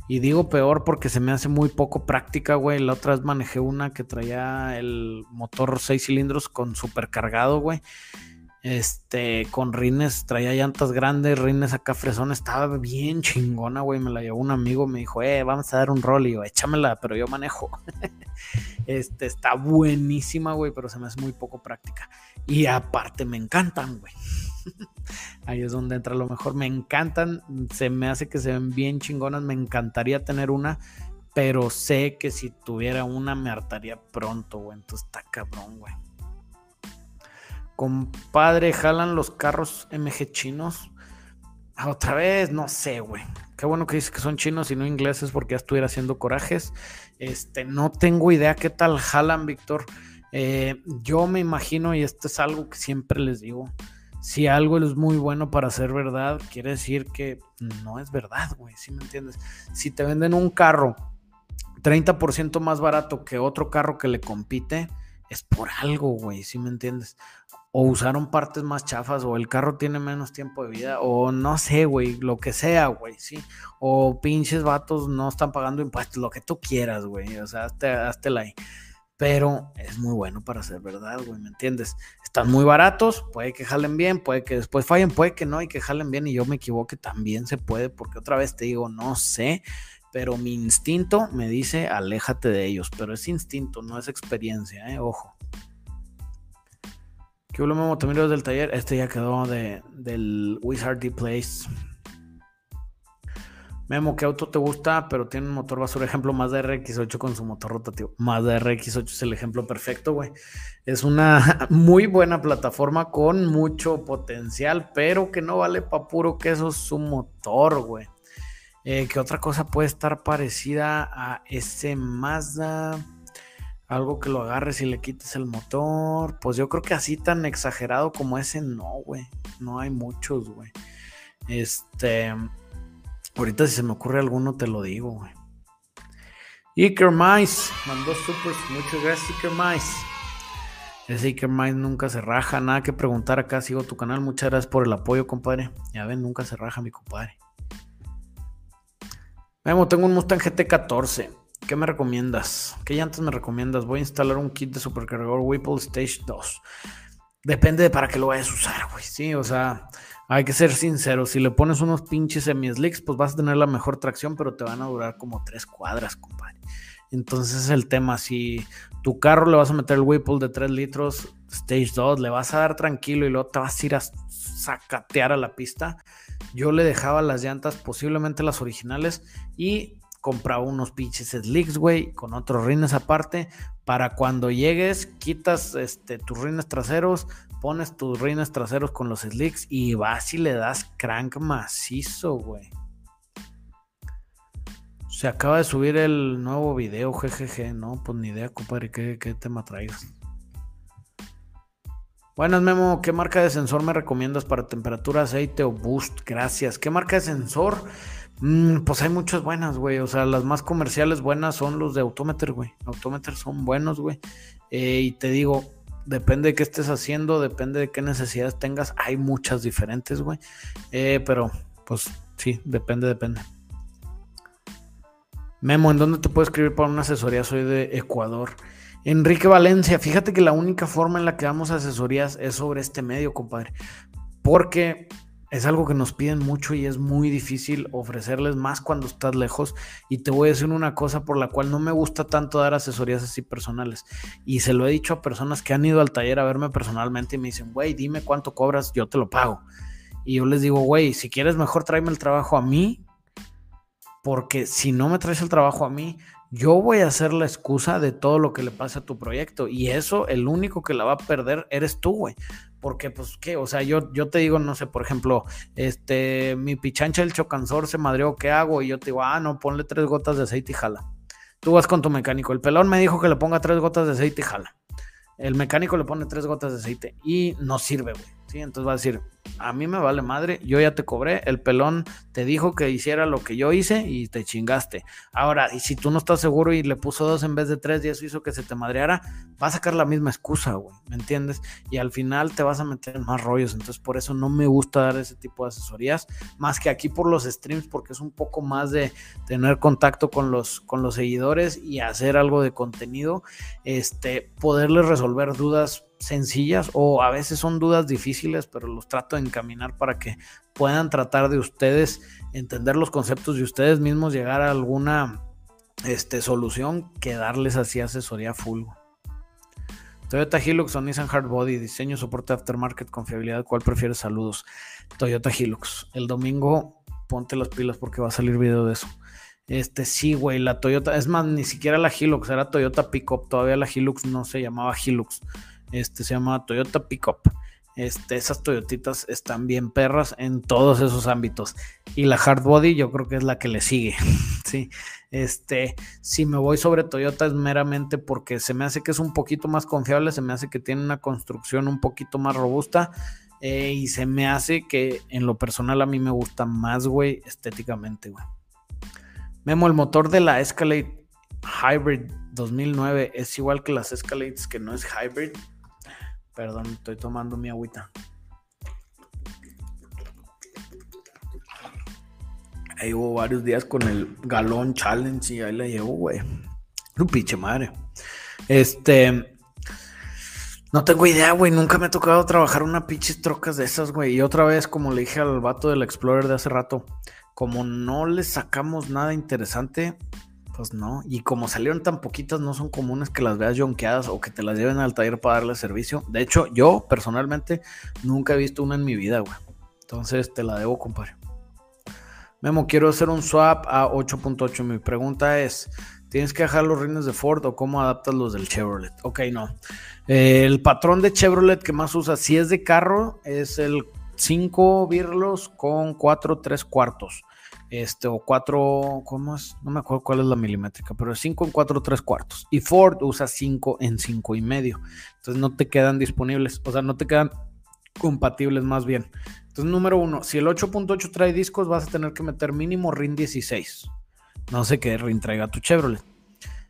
Y digo peor porque se me hace muy poco práctica, güey. La otra vez manejé una que traía el motor 6 cilindros con supercargado, güey. Este, con rines, traía llantas grandes, rines acá fresón, estaba bien chingona, güey. Me la llevó un amigo, me dijo, eh, vamos a dar un rol. Y yo, échamela, pero yo manejo. *laughs* este, está buenísima, güey, pero se me hace muy poco práctica. Y aparte me encantan, güey. *laughs* Ahí es donde entra lo mejor. Me encantan, se me hace que se ven bien chingonas. Me encantaría tener una, pero sé que si tuviera una me hartaría pronto, güey. Entonces está cabrón, güey. Compadre, jalan los carros MG chinos. Ah, otra vez, no sé, güey. Qué bueno que dices que son chinos y no ingleses porque ya estuviera haciendo corajes. Este, no tengo idea qué tal jalan, Víctor. Eh, yo me imagino, y esto es algo que siempre les digo, si algo es muy bueno para ser verdad, quiere decir que no es verdad, güey, ¿sí me entiendes? Si te venden un carro 30% más barato que otro carro que le compite, es por algo, güey, ¿sí me entiendes? O usaron partes más chafas, o el carro tiene menos tiempo de vida, o no sé, güey, lo que sea, güey, ¿sí? O pinches vatos no están pagando impuestos, lo que tú quieras, güey, o sea, hazte, la ahí pero es muy bueno para ser verdad, güey, ¿me entiendes? Están muy baratos, puede que jalen bien, puede que después fallen, puede que no y que jalen bien y yo me equivoque, también se puede, porque otra vez te digo, no sé, pero mi instinto me dice, aléjate de ellos, pero es instinto, no es experiencia, ¿eh? Ojo. ¿Qué hubo, Motomiro del taller? Este ya quedó de, del Wizardy Place. Memo, ¿qué auto te gusta? Pero tiene un motor basura. Ejemplo, Mazda RX8 con su motor rotativo. Mazda RX8 es el ejemplo perfecto, güey. Es una *laughs* muy buena plataforma con mucho potencial, pero que no vale para puro queso su motor, güey. Eh, ¿Qué otra cosa puede estar parecida a ese Mazda? Algo que lo agarres y le quites el motor. Pues yo creo que así tan exagerado como ese, no, güey. No hay muchos, güey. Este. Ahorita si se me ocurre alguno, te lo digo, güey. Iker Mais mandó super. Muchas gracias, Iker Mais. Ese Iker Mais nunca se raja. Nada que preguntar acá. Sigo tu canal. Muchas gracias por el apoyo, compadre. Ya ven, nunca se raja, mi compadre. Memo, tengo un Mustang GT14. ¿Qué me recomiendas? ¿Qué llantas me recomiendas? Voy a instalar un kit de supercargador Whipple Stage 2. Depende de para qué lo vayas a usar, güey. Sí, o sea, hay que ser sincero. Si le pones unos pinches semi-slicks, pues vas a tener la mejor tracción, pero te van a durar como tres cuadras, compadre. Entonces es el tema. Si tu carro le vas a meter el Whipple de 3 litros, Stage 2, le vas a dar tranquilo y luego te vas a ir a sacatear a la pista yo le dejaba las llantas, posiblemente las originales, y compraba unos pinches slicks, güey, con otros rines aparte, para cuando llegues, quitas este, tus rines traseros, pones tus rines traseros con los slicks y vas y le das crank macizo, güey. Se acaba de subir el nuevo video, jejeje, no, pues ni idea, compadre, qué, qué tema traigas. Buenas, Memo. ¿Qué marca de sensor me recomiendas para temperatura, aceite o boost? Gracias. ¿Qué marca de sensor? Mm, pues hay muchas buenas, güey. O sea, las más comerciales buenas son los de Autometer, güey. Autometer son buenos, güey. Eh, y te digo, depende de qué estés haciendo, depende de qué necesidades tengas. Hay muchas diferentes, güey. Eh, pero, pues sí, depende, depende. Memo, ¿en dónde te puedo escribir para una asesoría? Soy de Ecuador. Enrique Valencia, fíjate que la única forma en la que damos asesorías es sobre este medio, compadre. Porque es algo que nos piden mucho y es muy difícil ofrecerles más cuando estás lejos. Y te voy a decir una cosa por la cual no me gusta tanto dar asesorías así personales. Y se lo he dicho a personas que han ido al taller a verme personalmente y me dicen, güey, dime cuánto cobras, yo te lo pago. Y yo les digo, güey, si quieres mejor tráeme el trabajo a mí. Porque si no me traes el trabajo a mí, yo voy a ser la excusa de todo lo que le pasa a tu proyecto. Y eso, el único que la va a perder eres tú, güey. Porque, pues, ¿qué? O sea, yo, yo te digo, no sé, por ejemplo, este, mi pichancha el chocanzor se madreó, ¿qué hago? Y yo te digo, ah, no, ponle tres gotas de aceite y jala. Tú vas con tu mecánico. El pelón me dijo que le ponga tres gotas de aceite y jala. El mecánico le pone tres gotas de aceite y no sirve, güey. ¿Sí? Entonces va a decir, a mí me vale madre, yo ya te cobré, el pelón te dijo que hiciera lo que yo hice y te chingaste. Ahora, y si tú no estás seguro y le puso dos en vez de tres y eso hizo que se te madreara, va a sacar la misma excusa, güey, ¿me entiendes? Y al final te vas a meter en más rollos, entonces por eso no me gusta dar ese tipo de asesorías, más que aquí por los streams, porque es un poco más de tener contacto con los, con los seguidores y hacer algo de contenido, este, poderles resolver dudas sencillas o a veces son dudas difíciles, pero los trato de encaminar para que puedan tratar de ustedes entender los conceptos y ustedes mismos llegar a alguna este, solución que darles así asesoría full. Toyota Hilux o Nissan Hardbody, diseño, soporte aftermarket, confiabilidad, ¿cuál prefieres? Saludos. Toyota Hilux. El domingo ponte las pilas porque va a salir video de eso. Este sí, güey, la Toyota, es más, ni siquiera la Hilux, era Toyota Pickup, todavía la Hilux no se llamaba Hilux. Este se llama Toyota Pickup. Este, esas Toyotitas están bien perras en todos esos ámbitos. Y la Hard Body yo creo que es la que le sigue. *laughs* sí. Este, si me voy sobre Toyota es meramente porque se me hace que es un poquito más confiable, se me hace que tiene una construcción un poquito más robusta. Eh, y se me hace que en lo personal a mí me gusta más, güey, estéticamente, güey. Memo, el motor de la Escalade Hybrid 2009 es igual que las Escalades que no es Hybrid. Perdón, estoy tomando mi agüita. Ahí hubo varios días con el galón challenge y ahí la llevo, güey. Un pinche madre. Este. No tengo idea, güey. Nunca me ha tocado trabajar una pinche trocas de esas, güey. Y otra vez, como le dije al vato del Explorer de hace rato, como no le sacamos nada interesante, pues no, y como salieron tan poquitas, no son comunes que las veas jonqueadas o que te las lleven al taller para darle servicio. De hecho, yo personalmente nunca he visto una en mi vida, güey. Entonces te la debo, compadre. Memo, quiero hacer un swap a 8.8. Mi pregunta es: ¿tienes que dejar los rines de Ford o cómo adaptas los del Chevrolet? Ok, no. el patrón de Chevrolet que más usa, si es de carro, es el 5 birlos con 4 3 cuartos. Este, o 4, ¿cómo es? No me acuerdo cuál es la milimétrica, pero es 5 en 4, 3 cuartos. Y Ford usa 5 en 5 y medio. Entonces no te quedan disponibles, o sea, no te quedan compatibles más bien. Entonces, número uno, si el 8.8 trae discos, vas a tener que meter mínimo RIN 16. No sé qué RIN traiga tu Chevrolet.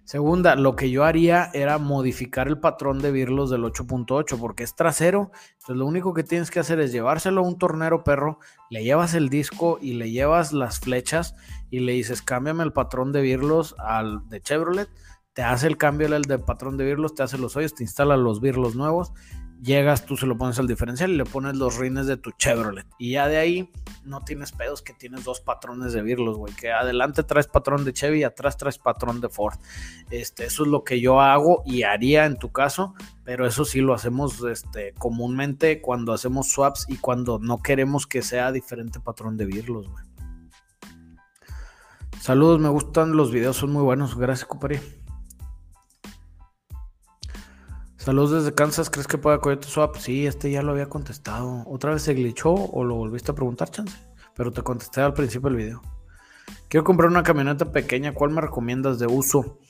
Segunda, lo que yo haría era modificar el patrón de virlos del 8.8 porque es trasero. Entonces lo único que tienes que hacer es llevárselo a un tornero perro, le llevas el disco y le llevas las flechas y le dices cámbiame el patrón de virlos al de Chevrolet. Te hace el cambio del de patrón de virlos, te hace los hoyos, te instala los virlos nuevos llegas, tú se lo pones al diferencial y le pones los rines de tu Chevrolet. Y ya de ahí no tienes pedos que tienes dos patrones de virlos, güey. Que adelante traes patrón de Chevy y atrás traes patrón de Ford. Este, eso es lo que yo hago y haría en tu caso, pero eso sí lo hacemos este, comúnmente cuando hacemos swaps y cuando no queremos que sea diferente patrón de virlos, güey. Saludos, me gustan los videos, son muy buenos. Gracias, Cupari. Saludos desde Kansas, ¿crees que pueda Coyote Swap? Sí, este ya lo había contestado. ¿Otra vez se glitchó o lo volviste a preguntar, chance? Pero te contesté al principio del video. Quiero comprar una camioneta pequeña, ¿cuál me recomiendas de uso?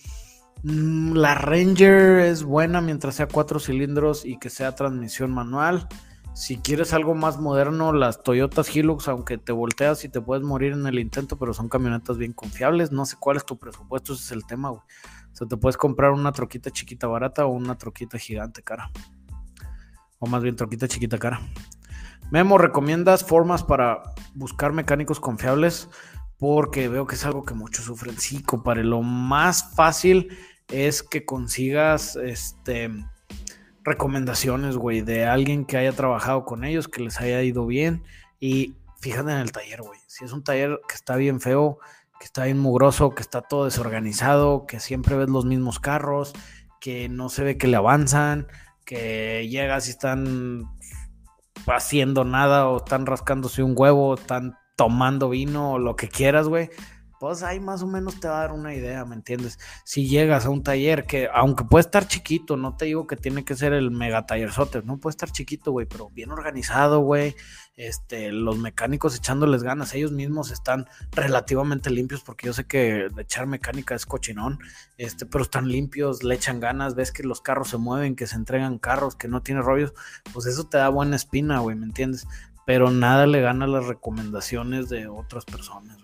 Mm, la Ranger es buena mientras sea cuatro cilindros y que sea transmisión manual. Si quieres algo más moderno, las Toyotas Hilux, aunque te volteas y te puedes morir en el intento, pero son camionetas bien confiables. No sé cuál es tu presupuesto, ese es el tema, güey. O sea, te puedes comprar una troquita chiquita barata o una troquita gigante cara. O más bien troquita chiquita cara. Memo, ¿recomiendas formas para buscar mecánicos confiables? Porque veo que es algo que muchos sufren. Sí, compadre. Lo más fácil es que consigas este, recomendaciones, güey, de alguien que haya trabajado con ellos, que les haya ido bien. Y fíjate en el taller, güey. Si es un taller que está bien feo, que está bien mugroso, que está todo desorganizado, que siempre ves los mismos carros, que no se ve que le avanzan, que llegas y están haciendo nada o están rascándose un huevo, están tomando vino o lo que quieras, güey pues ahí más o menos te va a dar una idea, ¿me entiendes? Si llegas a un taller que, aunque puede estar chiquito, no te digo que tiene que ser el mega tallerzote, no puede estar chiquito, güey, pero bien organizado, güey. Este, los mecánicos echándoles ganas, ellos mismos están relativamente limpios, porque yo sé que echar mecánica es cochinón, este, pero están limpios, le echan ganas, ves que los carros se mueven, que se entregan carros, que no tiene rollos, pues eso te da buena espina, güey, ¿me entiendes? Pero nada le gana las recomendaciones de otras personas.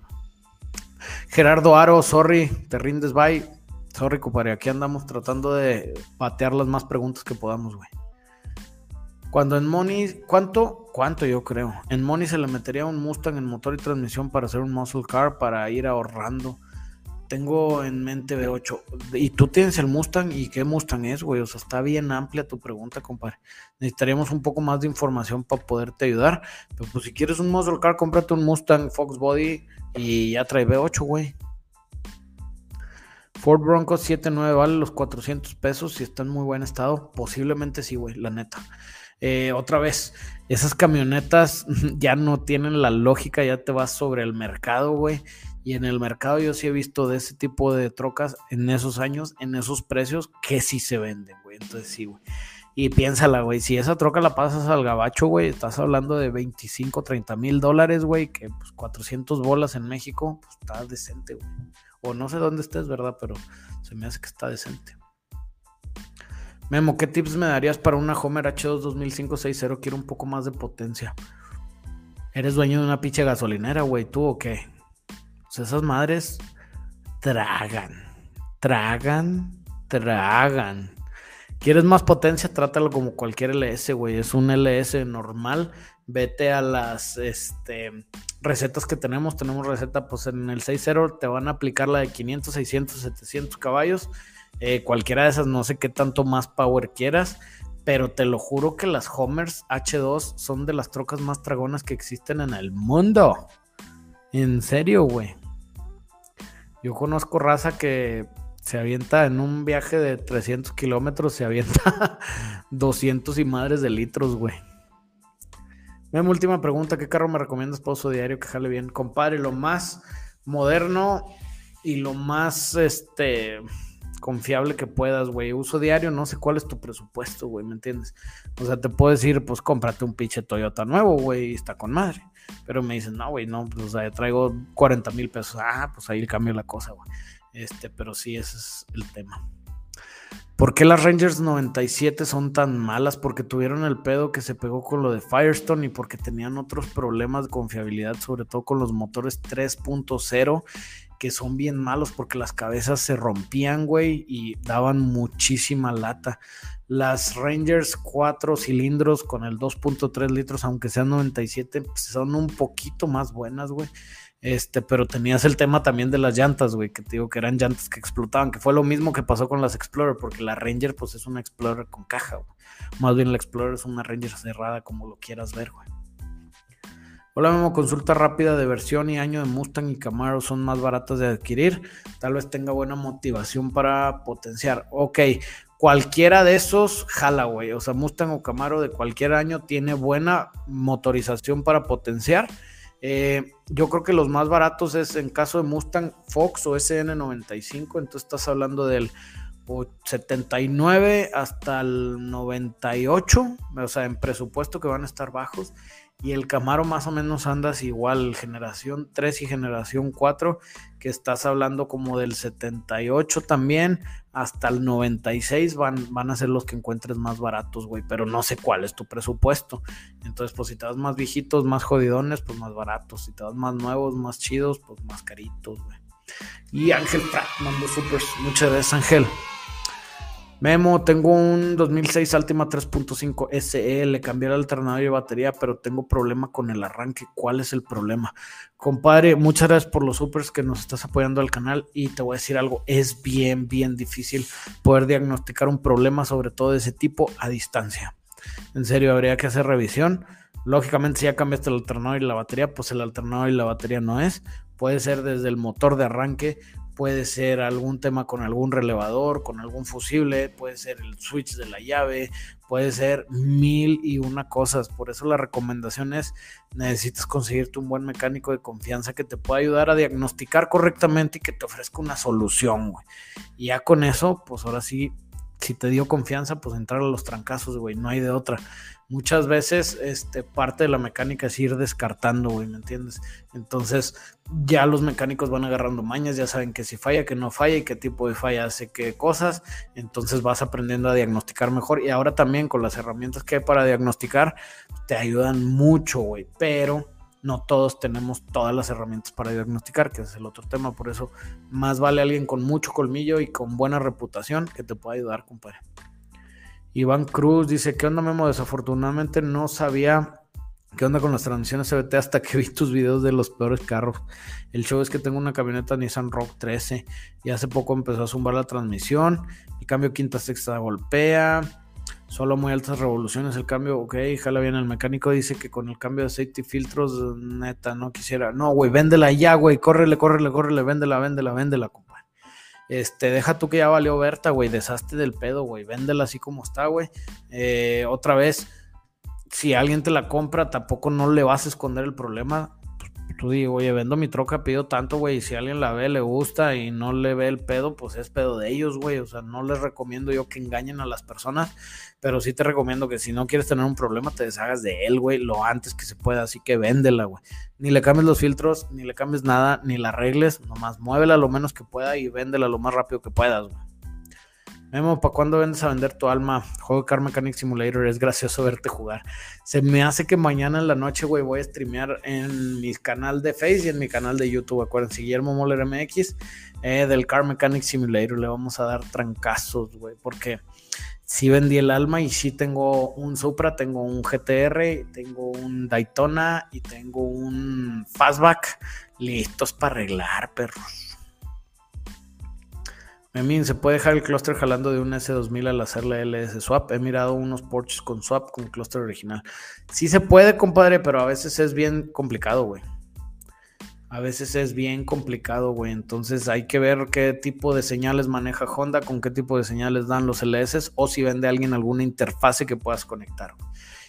Gerardo Aro, sorry, te rindes, bye. Sorry, compadre, aquí andamos tratando de patear las más preguntas que podamos, güey. Cuando en Money, ¿cuánto? ¿Cuánto yo creo? En Money se le metería un Mustang en motor y transmisión para hacer un muscle car para ir ahorrando. Tengo en mente B8. ¿Y tú tienes el Mustang? ¿Y qué Mustang es, güey? O sea, está bien amplia tu pregunta, compadre. Necesitaríamos un poco más de información para poderte ayudar. Pero pues si quieres un muscle car, cómprate un Mustang Fox Body y ya trae B8, güey. Ford Bronco 7.9 vale los 400 pesos si está en muy buen estado. Posiblemente sí, güey, la neta. Eh, otra vez, esas camionetas *laughs* ya no tienen la lógica, ya te vas sobre el mercado, güey. Y en el mercado yo sí he visto de ese tipo de trocas en esos años, en esos precios, que sí se venden, güey. Entonces sí, güey. Y piénsala, güey, si esa troca la pasas al gabacho, güey, estás hablando de 25, 30 mil dólares, güey, que pues 400 bolas en México, pues está decente, güey. O no sé dónde estés, ¿verdad? Pero se me hace que está decente. Memo, ¿qué tips me darías para una Homer H2 2560? Quiero un poco más de potencia. Eres dueño de una pinche gasolinera, güey, ¿tú o qué? Pues esas madres tragan, tragan, tragan. ¿Quieres más potencia? Trátalo como cualquier LS, güey. Es un LS normal. Vete a las este, recetas que tenemos. Tenemos receta, pues en el 6.0 te van a aplicar la de 500, 600, 700 caballos. Eh, cualquiera de esas, no sé qué tanto más power quieras. Pero te lo juro que las Homers H2 son de las trocas más dragonas que existen en el mundo. En serio, güey. Yo conozco raza que se avienta en un viaje de 300 kilómetros, se avienta *laughs* 200 y madres de litros, güey. Mi última pregunta, ¿qué carro me recomiendas para uso diario que jale bien? Compadre, lo más moderno y lo más, este, confiable que puedas, güey. Uso diario, no sé cuál es tu presupuesto, güey, ¿me entiendes? O sea, te puedo decir, pues cómprate un pinche Toyota nuevo, güey, y está con madre. Pero me dicen, no, güey, no, pues, o sea, traigo 40 mil pesos. Ah, pues ahí cambio la cosa, güey. Este, pero sí, ese es el tema. ¿Por qué las Rangers 97 son tan malas? Porque tuvieron el pedo que se pegó con lo de Firestone y porque tenían otros problemas de confiabilidad, sobre todo con los motores 3.0 que son bien malos porque las cabezas se rompían, güey, y daban muchísima lata. Las Rangers 4 cilindros con el 2.3 litros, aunque sean 97, pues, son un poquito más buenas, güey. Este, pero tenías el tema también de las llantas, güey, que te digo que eran llantas que explotaban, que fue lo mismo que pasó con las Explorer, porque la Ranger, pues es una Explorer con caja, güey. Más bien la Explorer es una Ranger cerrada, como lo quieras ver, güey. Hola Memo, consulta rápida de versión y año de Mustang y Camaro son más baratas de adquirir. Tal vez tenga buena motivación para potenciar. Ok, cualquiera de esos jala, güey. O sea, Mustang o Camaro de cualquier año tiene buena motorización para potenciar. Eh, yo creo que los más baratos es en caso de Mustang Fox o SN95. Entonces estás hablando del 79 hasta el 98. O sea, en presupuesto que van a estar bajos y el Camaro más o menos andas igual, generación 3 y generación 4, que estás hablando como del 78 también, hasta el 96 van, van a ser los que encuentres más baratos, güey, pero no sé cuál es tu presupuesto. Entonces, pues si te das más viejitos, más jodidones, pues más baratos. Si te das más nuevos, más chidos, pues más caritos, güey. Y Ángel Pratt mando supers. Muchas gracias, Ángel. Memo, tengo un 2006 Altima 3.5 SE, le cambié el alternador y batería, pero tengo problema con el arranque. ¿Cuál es el problema? Compadre, muchas gracias por los supers que nos estás apoyando al canal y te voy a decir algo, es bien, bien difícil poder diagnosticar un problema, sobre todo de ese tipo, a distancia. En serio, habría que hacer revisión. Lógicamente, si ya cambiaste el alternador y la batería, pues el alternador y la batería no es. Puede ser desde el motor de arranque, puede ser algún tema con algún relevador, con algún fusible, puede ser el switch de la llave, puede ser mil y una cosas. Por eso la recomendación es, necesitas conseguirte un buen mecánico de confianza que te pueda ayudar a diagnosticar correctamente y que te ofrezca una solución. Y ya con eso, pues ahora sí, si te dio confianza, pues entrar a los trancazos, güey, no hay de otra muchas veces este, parte de la mecánica es ir descartando, güey, ¿me entiendes? Entonces ya los mecánicos van agarrando mañas, ya saben que si falla, que no falla y qué tipo de falla hace qué cosas, entonces vas aprendiendo a diagnosticar mejor y ahora también con las herramientas que hay para diagnosticar te ayudan mucho, güey, pero no todos tenemos todas las herramientas para diagnosticar, que es el otro tema, por eso más vale alguien con mucho colmillo y con buena reputación que te pueda ayudar, compadre. Iván Cruz dice, ¿qué onda Memo? Desafortunadamente no sabía qué onda con las transmisiones CBT hasta que *laughs* vi tus videos de los peores carros. El show es que tengo una camioneta Nissan Rock 13 y hace poco empezó a zumbar la transmisión. El cambio quinta sexta golpea. Solo muy altas revoluciones el cambio, ok, jala bien el mecánico, dice que con el cambio de aceite y filtros, neta, no quisiera. No, güey, véndela ya, güey, córrele, córrele, córrele, véndela, véndela, véndela, este, deja tú que ya valió Berta, güey. Deshazte del pedo, güey. Véndela así como está, güey. Eh, otra vez, si alguien te la compra, tampoco no le vas a esconder el problema tú digo, oye, vendo mi troca, pido tanto, güey, y si alguien la ve, le gusta y no le ve el pedo, pues es pedo de ellos, güey. O sea, no les recomiendo yo que engañen a las personas, pero sí te recomiendo que si no quieres tener un problema, te deshagas de él, güey, lo antes que se pueda. Así que véndela, güey. Ni le cambies los filtros, ni le cambies nada, ni la arregles, nomás muévela lo menos que pueda y véndela lo más rápido que puedas, güey. Memo, ¿para cuándo vendes a vender tu alma? Juego Car Mechanic Simulator, es gracioso verte jugar. Se me hace que mañana en la noche, güey, voy a streamear en mi canal de Face y en mi canal de YouTube. Acuérdense, Guillermo Moller MX, eh, del Car Mechanic Simulator. Le vamos a dar trancazos, güey, porque sí vendí el alma y sí tengo un Supra, tengo un GTR, tengo un Daytona y tengo un Fastback listos para arreglar, perros. Memín, ¿se puede dejar el clúster jalando de un S2000 al hacerle LS swap? He mirado unos Porsches con swap con clúster original. Sí se puede, compadre, pero a veces es bien complicado, güey. A veces es bien complicado, güey. Entonces hay que ver qué tipo de señales maneja Honda, con qué tipo de señales dan los LS o si vende alguien alguna interfase que puedas conectar.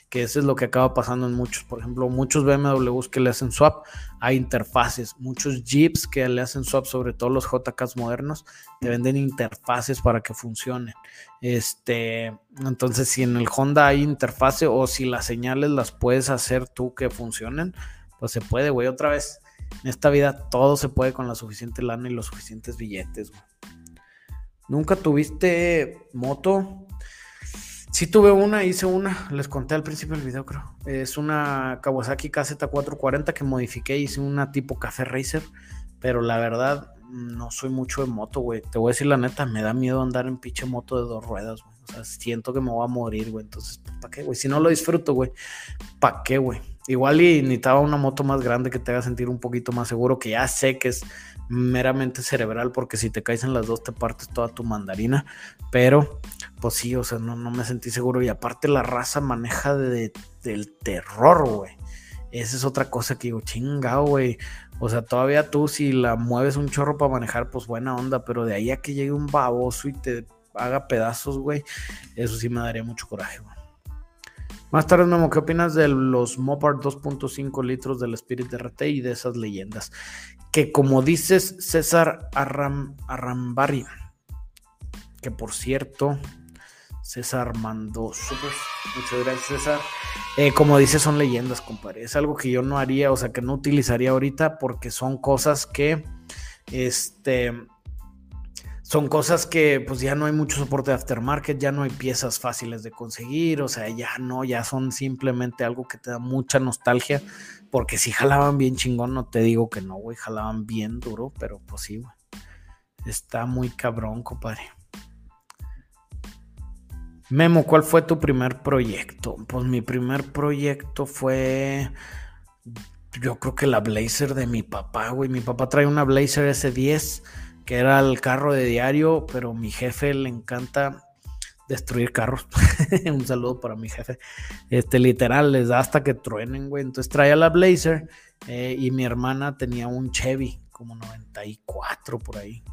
Que eso es lo que acaba pasando en muchos. Por ejemplo, muchos BMWs que le hacen swap a interfaces, muchos Jeeps que le hacen swap, sobre todo los JKs modernos, te venden interfaces para que funcionen. Este, entonces, si en el Honda hay interfase o si las señales las puedes hacer tú que funcionen, pues se puede, güey. Otra vez, en esta vida todo se puede con la suficiente lana y los suficientes billetes, güey. ¿Nunca tuviste moto? Sí tuve una, hice una, les conté al principio del video creo. Es una Kawasaki KZ440 que modifiqué, hice una tipo Café Racer, pero la verdad no soy mucho de moto, güey. Te voy a decir la neta, me da miedo andar en pinche moto de dos ruedas, güey. O sea, siento que me voy a morir, güey. Entonces, ¿para qué, güey? Si no lo disfruto, güey, ¿para qué, güey? Igual y necesitaba una moto más grande que te haga sentir un poquito más seguro, que ya sé que es meramente cerebral, porque si te caes en las dos te partes toda tu mandarina, pero pues sí, o sea, no, no me sentí seguro y aparte la raza maneja de, del terror, güey. Esa es otra cosa que digo, chingado, güey. O sea, todavía tú si la mueves un chorro para manejar, pues buena onda, pero de ahí a que llegue un baboso y te haga pedazos, güey, eso sí me daría mucho coraje, güey. Más tarde, Memo, ¿qué opinas de los Mopar 2.5 litros del Spirit RT y de esas leyendas? Que como dices César Arram, que por cierto, César mandó super. Muchas gracias, César. Eh, como dices, son leyendas, compadre. Es algo que yo no haría, o sea, que no utilizaría ahorita porque son cosas que, este, son cosas que pues ya no hay mucho soporte de aftermarket, ya no hay piezas fáciles de conseguir, o sea, ya no, ya son simplemente algo que te da mucha nostalgia, porque si jalaban bien chingón, no te digo que no, güey, jalaban bien duro, pero pues sí, güey. Está muy cabrón, compadre. Memo, ¿cuál fue tu primer proyecto? Pues mi primer proyecto fue yo creo que la Blazer de mi papá, güey. Mi papá trae una Blazer S10 que era el carro de diario, pero mi jefe le encanta destruir carros. *laughs* Un saludo para mi jefe. Este, literal, les da hasta que truenen, güey. Entonces traía la Blazer eh, y mi hermana tenía un Chevy, como 94 por ahí.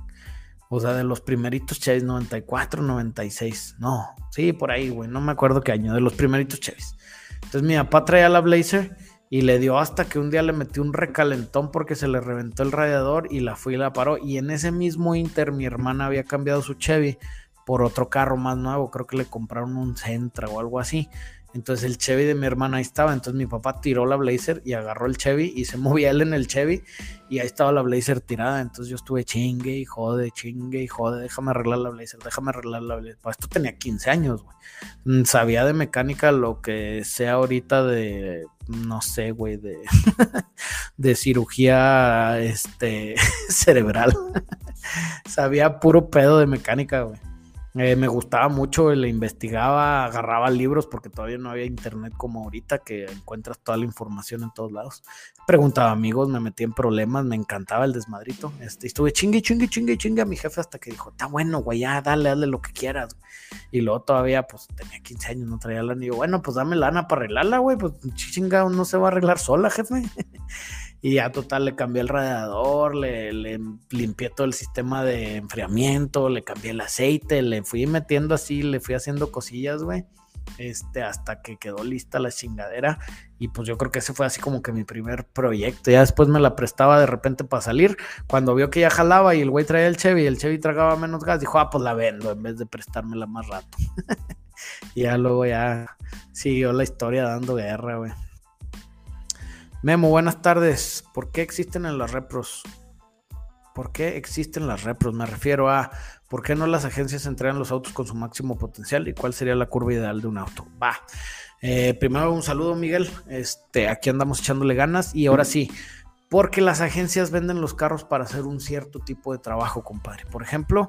O sea, de los primeritos Chevys, 94, 96. No, sí, por ahí, güey. No me acuerdo qué año, de los primeritos Chevys. Entonces mi papá traía la Blazer y le dio hasta que un día le metió un recalentón porque se le reventó el radiador y la fui y la paró. Y en ese mismo Inter mi hermana había cambiado su Chevy por otro carro más nuevo, creo que le compraron un Centra o algo así. Entonces el Chevy de mi hermana ahí estaba. Entonces mi papá tiró la Blazer y agarró el Chevy y se *laughs* movía él en el Chevy y ahí estaba la Blazer tirada. Entonces yo estuve chingue y jode, chingue y jode, déjame arreglar la Blazer, déjame arreglar la Blazer. Pues esto tenía 15 años, güey. Mm, sabía de mecánica lo que sea ahorita de, no sé, güey, de, *laughs* de cirugía este, *laughs* cerebral. Sabía puro pedo de mecánica, güey. Eh, me gustaba mucho, le investigaba, agarraba libros porque todavía no había internet como ahorita que encuentras toda la información en todos lados. Preguntaba a amigos, me metí en problemas, me encantaba el desmadrito. Este, estuve chingue, chingue, chingue, chingue a mi jefe hasta que dijo, está bueno, güey, ya dale, dale lo que quieras. Y luego todavía, pues tenía 15 años, no traía lana. Y yo, bueno, pues dame lana para arreglarla, güey, pues chinga, no se va a arreglar sola, jefe. *laughs* Y ya total le cambié el radiador, le, limpié todo el sistema de enfriamiento, le cambié el aceite, le fui metiendo así, le fui haciendo cosillas, güey. Este, hasta que quedó lista la chingadera. Y pues yo creo que ese fue así como que mi primer proyecto. Ya después me la prestaba de repente para salir. Cuando vio que ya jalaba y el güey traía el Chevy y el Chevy tragaba menos gas, dijo, ah, pues la vendo en vez de prestármela más rato. *laughs* y ya luego ya siguió la historia dando guerra, güey. Memo, buenas tardes. ¿Por qué existen en las repros? ¿Por qué existen las repros? Me refiero a por qué no las agencias entregan los autos con su máximo potencial y cuál sería la curva ideal de un auto. Va. Eh, primero un saludo, Miguel. Este, aquí andamos echándole ganas y ahora sí, porque las agencias venden los carros para hacer un cierto tipo de trabajo, compadre. Por ejemplo,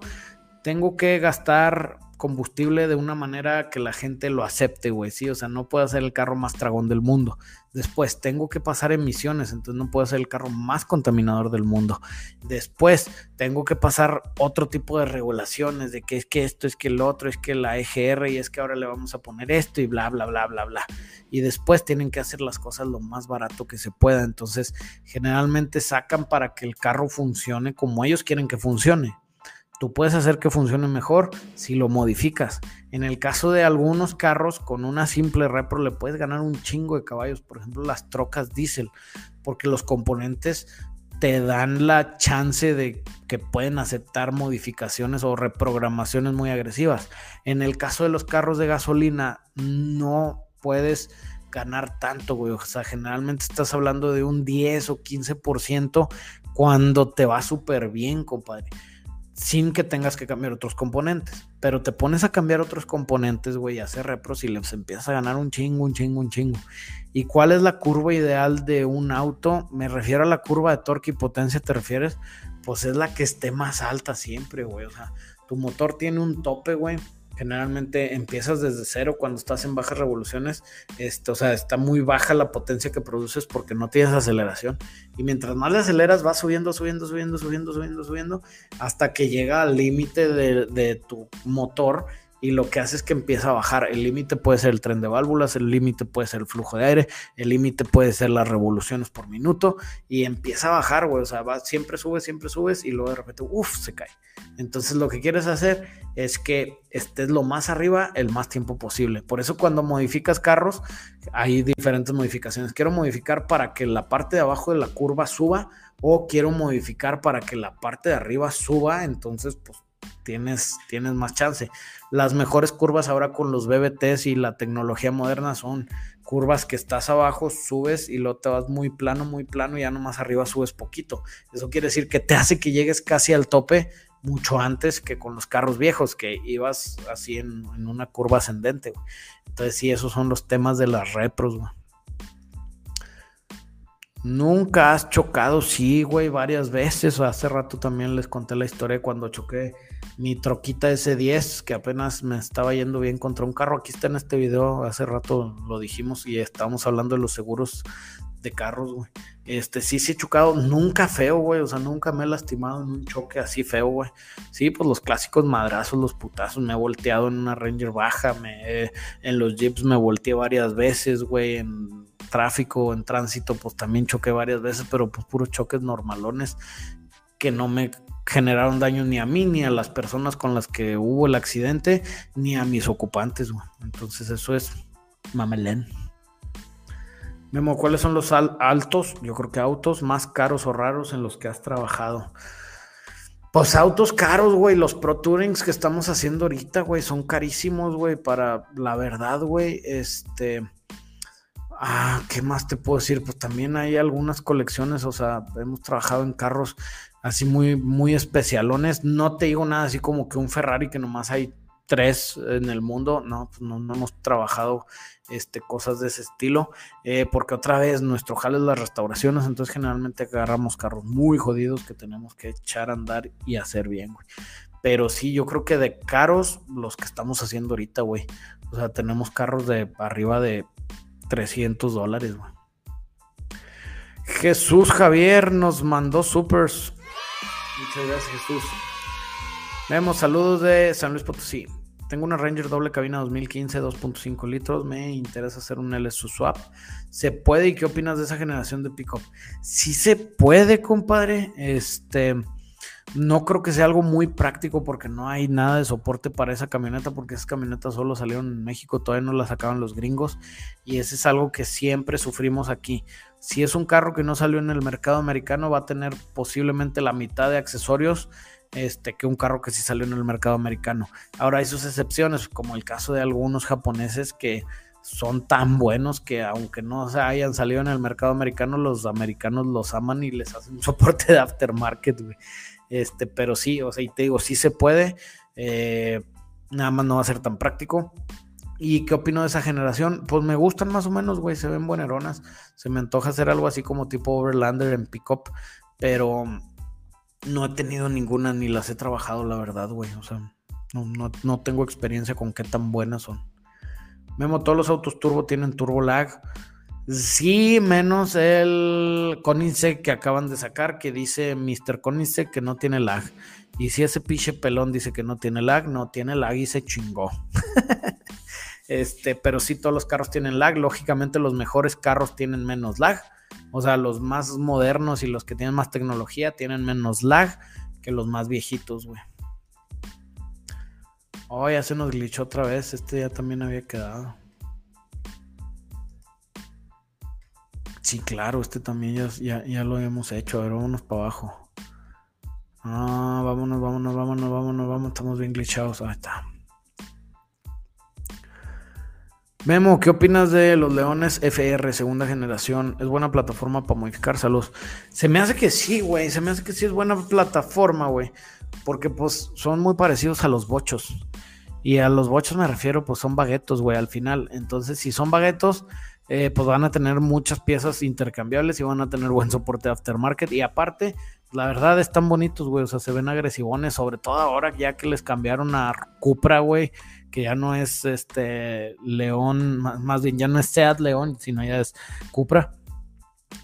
tengo que gastar combustible de una manera que la gente lo acepte, güey, sí, o sea, no puedo hacer el carro más tragón del mundo. Después, tengo que pasar emisiones, entonces no puedo hacer el carro más contaminador del mundo. Después, tengo que pasar otro tipo de regulaciones de que es que esto, es que el otro, es que la EGR y es que ahora le vamos a poner esto y bla, bla, bla, bla, bla. Y después tienen que hacer las cosas lo más barato que se pueda. Entonces, generalmente sacan para que el carro funcione como ellos quieren que funcione Tú puedes hacer que funcione mejor si lo modificas. En el caso de algunos carros, con una simple repro le puedes ganar un chingo de caballos. Por ejemplo, las trocas diésel, porque los componentes te dan la chance de que pueden aceptar modificaciones o reprogramaciones muy agresivas. En el caso de los carros de gasolina, no puedes ganar tanto, güey. O sea, generalmente estás hablando de un 10 o 15% cuando te va súper bien, compadre sin que tengas que cambiar otros componentes. Pero te pones a cambiar otros componentes, güey, a hacer repros y les empiezas a ganar un chingo, un chingo, un chingo. ¿Y cuál es la curva ideal de un auto? Me refiero a la curva de torque y potencia, ¿te refieres? Pues es la que esté más alta siempre, güey. O sea, tu motor tiene un tope, güey Generalmente empiezas desde cero cuando estás en bajas revoluciones. Este, o sea, está muy baja la potencia que produces porque no tienes aceleración. Y mientras más le aceleras, vas subiendo, subiendo, subiendo, subiendo, subiendo, subiendo, hasta que llega al límite de, de tu motor y lo que hace es que empieza a bajar. El límite puede ser el tren de válvulas, el límite puede ser el flujo de aire, el límite puede ser las revoluciones por minuto y empieza a bajar, güey. O sea, va, siempre subes, siempre subes y luego de repente, uff, se cae. Entonces lo que quieres hacer es que estés lo más arriba el más tiempo posible. Por eso cuando modificas carros hay diferentes modificaciones. Quiero modificar para que la parte de abajo de la curva suba o quiero modificar para que la parte de arriba suba. Entonces, pues tienes, tienes más chance. Las mejores curvas ahora con los BBTs y la tecnología moderna son curvas que estás abajo, subes y luego te vas muy plano, muy plano y ya nomás arriba subes poquito. Eso quiere decir que te hace que llegues casi al tope mucho antes que con los carros viejos, que ibas así en, una curva ascendente. Entonces sí, esos son los temas de las repros. Nunca has chocado, sí, güey, varias veces. Hace rato también les conté la historia cuando choqué mi troquita S10, que apenas me estaba yendo bien contra un carro. Aquí está en este video, hace rato lo dijimos y estábamos hablando de los seguros de carros, güey. Este, sí, sí he chocado, nunca feo, güey, o sea, nunca me he lastimado en un choque así feo, güey. Sí, pues los clásicos madrazos, los putazos, me he volteado en una Ranger baja, me, en los Jeeps me volteé varias veces, güey, tráfico, en tránsito, pues también choqué varias veces, pero pues puros choques normalones que no me generaron daño ni a mí, ni a las personas con las que hubo el accidente, ni a mis ocupantes, güey. Entonces eso es mamelén. Memo, ¿cuáles son los altos, yo creo que autos más caros o raros en los que has trabajado? Pues autos caros, güey. Los Pro Tourings que estamos haciendo ahorita, güey, son carísimos, güey. Para la verdad, güey. Este. Ah, ¿qué más te puedo decir? Pues también hay algunas colecciones, o sea, hemos trabajado en carros así muy, muy especialones. No te digo nada así como que un Ferrari que nomás hay tres en el mundo. No, pues no, hemos trabajado este, cosas de ese estilo. Eh, porque otra vez nuestro jale es las restauraciones. Entonces generalmente agarramos carros muy jodidos que tenemos que echar a andar y hacer bien, güey. Pero sí, yo creo que de caros los que estamos haciendo ahorita, güey. O sea, tenemos carros de arriba de 300 dólares, Jesús Javier nos mandó supers. Muchas gracias, Jesús. Vemos saludos de San Luis Potosí. Tengo una Ranger doble cabina 2015, 2.5 litros. Me interesa hacer un LSU swap. ¿Se puede? ¿Y qué opinas de esa generación de pickup? Sí se puede, compadre. Este. No creo que sea algo muy práctico porque no hay nada de soporte para esa camioneta porque esas camionetas solo salieron en México, todavía no las sacaban los gringos y ese es algo que siempre sufrimos aquí. Si es un carro que no salió en el mercado americano va a tener posiblemente la mitad de accesorios este, que un carro que sí salió en el mercado americano. Ahora hay sus excepciones como el caso de algunos japoneses que son tan buenos que aunque no se hayan salido en el mercado americano, los americanos los aman y les hacen soporte de aftermarket, güey. Este, pero sí, o sea, y te digo, sí se puede. Eh, nada más no va a ser tan práctico. ¿Y qué opino de esa generación? Pues me gustan más o menos, güey, se ven bueneronas. Se me antoja hacer algo así como tipo Overlander en pickup, pero no he tenido ninguna ni las he trabajado, la verdad, güey. O sea, no, no tengo experiencia con qué tan buenas son. Memo, todos los autos turbo tienen turbo lag. Sí, menos el Koenigsegg que acaban de sacar, que dice Mr. Koenigsegg que no tiene lag. Y si ese pinche pelón dice que no tiene lag, no tiene lag y se chingó. *laughs* este, pero sí, todos los carros tienen lag. Lógicamente, los mejores carros tienen menos lag. O sea, los más modernos y los que tienen más tecnología tienen menos lag que los más viejitos, güey. Oh, ya se nos glitchó otra vez. Este ya también había quedado. Sí, claro, este también ya, ya, lo habíamos hecho. A ver, vámonos para abajo. Ah, vámonos, vámonos, vámonos, vámonos, vámonos. Estamos bien glitchados. Ahí está. Memo, ¿qué opinas de los Leones FR, segunda generación? ¿Es buena plataforma para modificar saludos? Se me hace que sí, güey. Se me hace que sí es buena plataforma, güey. Porque pues son muy parecidos a los bochos. Y a los bochos me refiero, pues son baguetos, güey, al final. Entonces, si son baguetos, eh, pues van a tener muchas piezas intercambiables y van a tener buen soporte aftermarket. Y aparte, la verdad están bonitos, güey. O sea, se ven agresivones, sobre todo ahora ya que les cambiaron a Cupra, güey que ya no es este León, más, bien ya no es Seat León, sino ya es Cupra.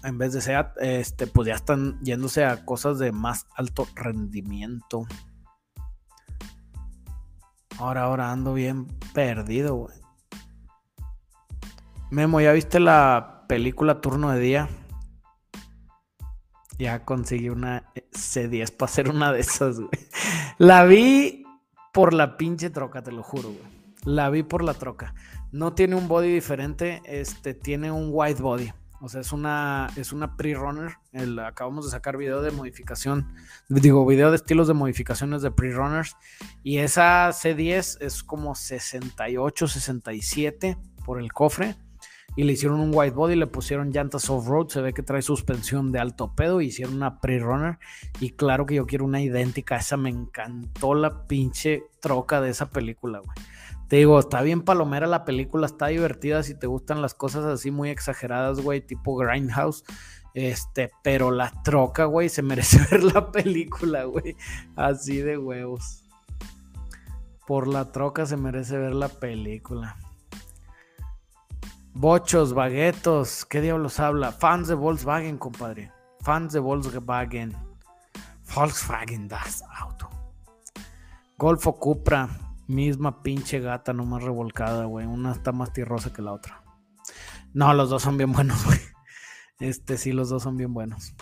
En vez de Seat, este, pues ya están yéndose a cosas de más alto rendimiento. Ahora, ahora ando bien perdido, güey. Memo, ¿ya viste la película Turno de Día? Ya conseguí una C10 para hacer una de esas, güey. La vi por la pinche troca, te lo juro, güey. La vi por la troca. No tiene un body diferente, este tiene un white body. O sea, es una, es una pre-runner. Acabamos de sacar video de modificación, digo, video de estilos de modificaciones de pre-runners. Y esa C10 es como 68, 67 por el cofre y le hicieron un white body, le pusieron llantas off-road, se ve que trae suspensión de alto pedo, hicieron una pre-runner y claro que yo quiero una idéntica, esa me encantó la pinche troca de esa película, güey. Te digo, está bien palomera la película, está divertida si te gustan las cosas así muy exageradas, güey, tipo Grindhouse. Este, pero la troca, güey, se merece *laughs* ver la película, güey. Así de huevos. Por la troca se merece ver la película. Bochos, baguetos, ¿qué diablos habla? Fans de Volkswagen, compadre. Fans de Volkswagen. Volkswagen das Auto. Golfo Cupra, misma pinche gata, nomás revolcada, güey. Una está más tierrosa que la otra. No, los dos son bien buenos, *laughs* güey. Este sí, los dos son bien buenos.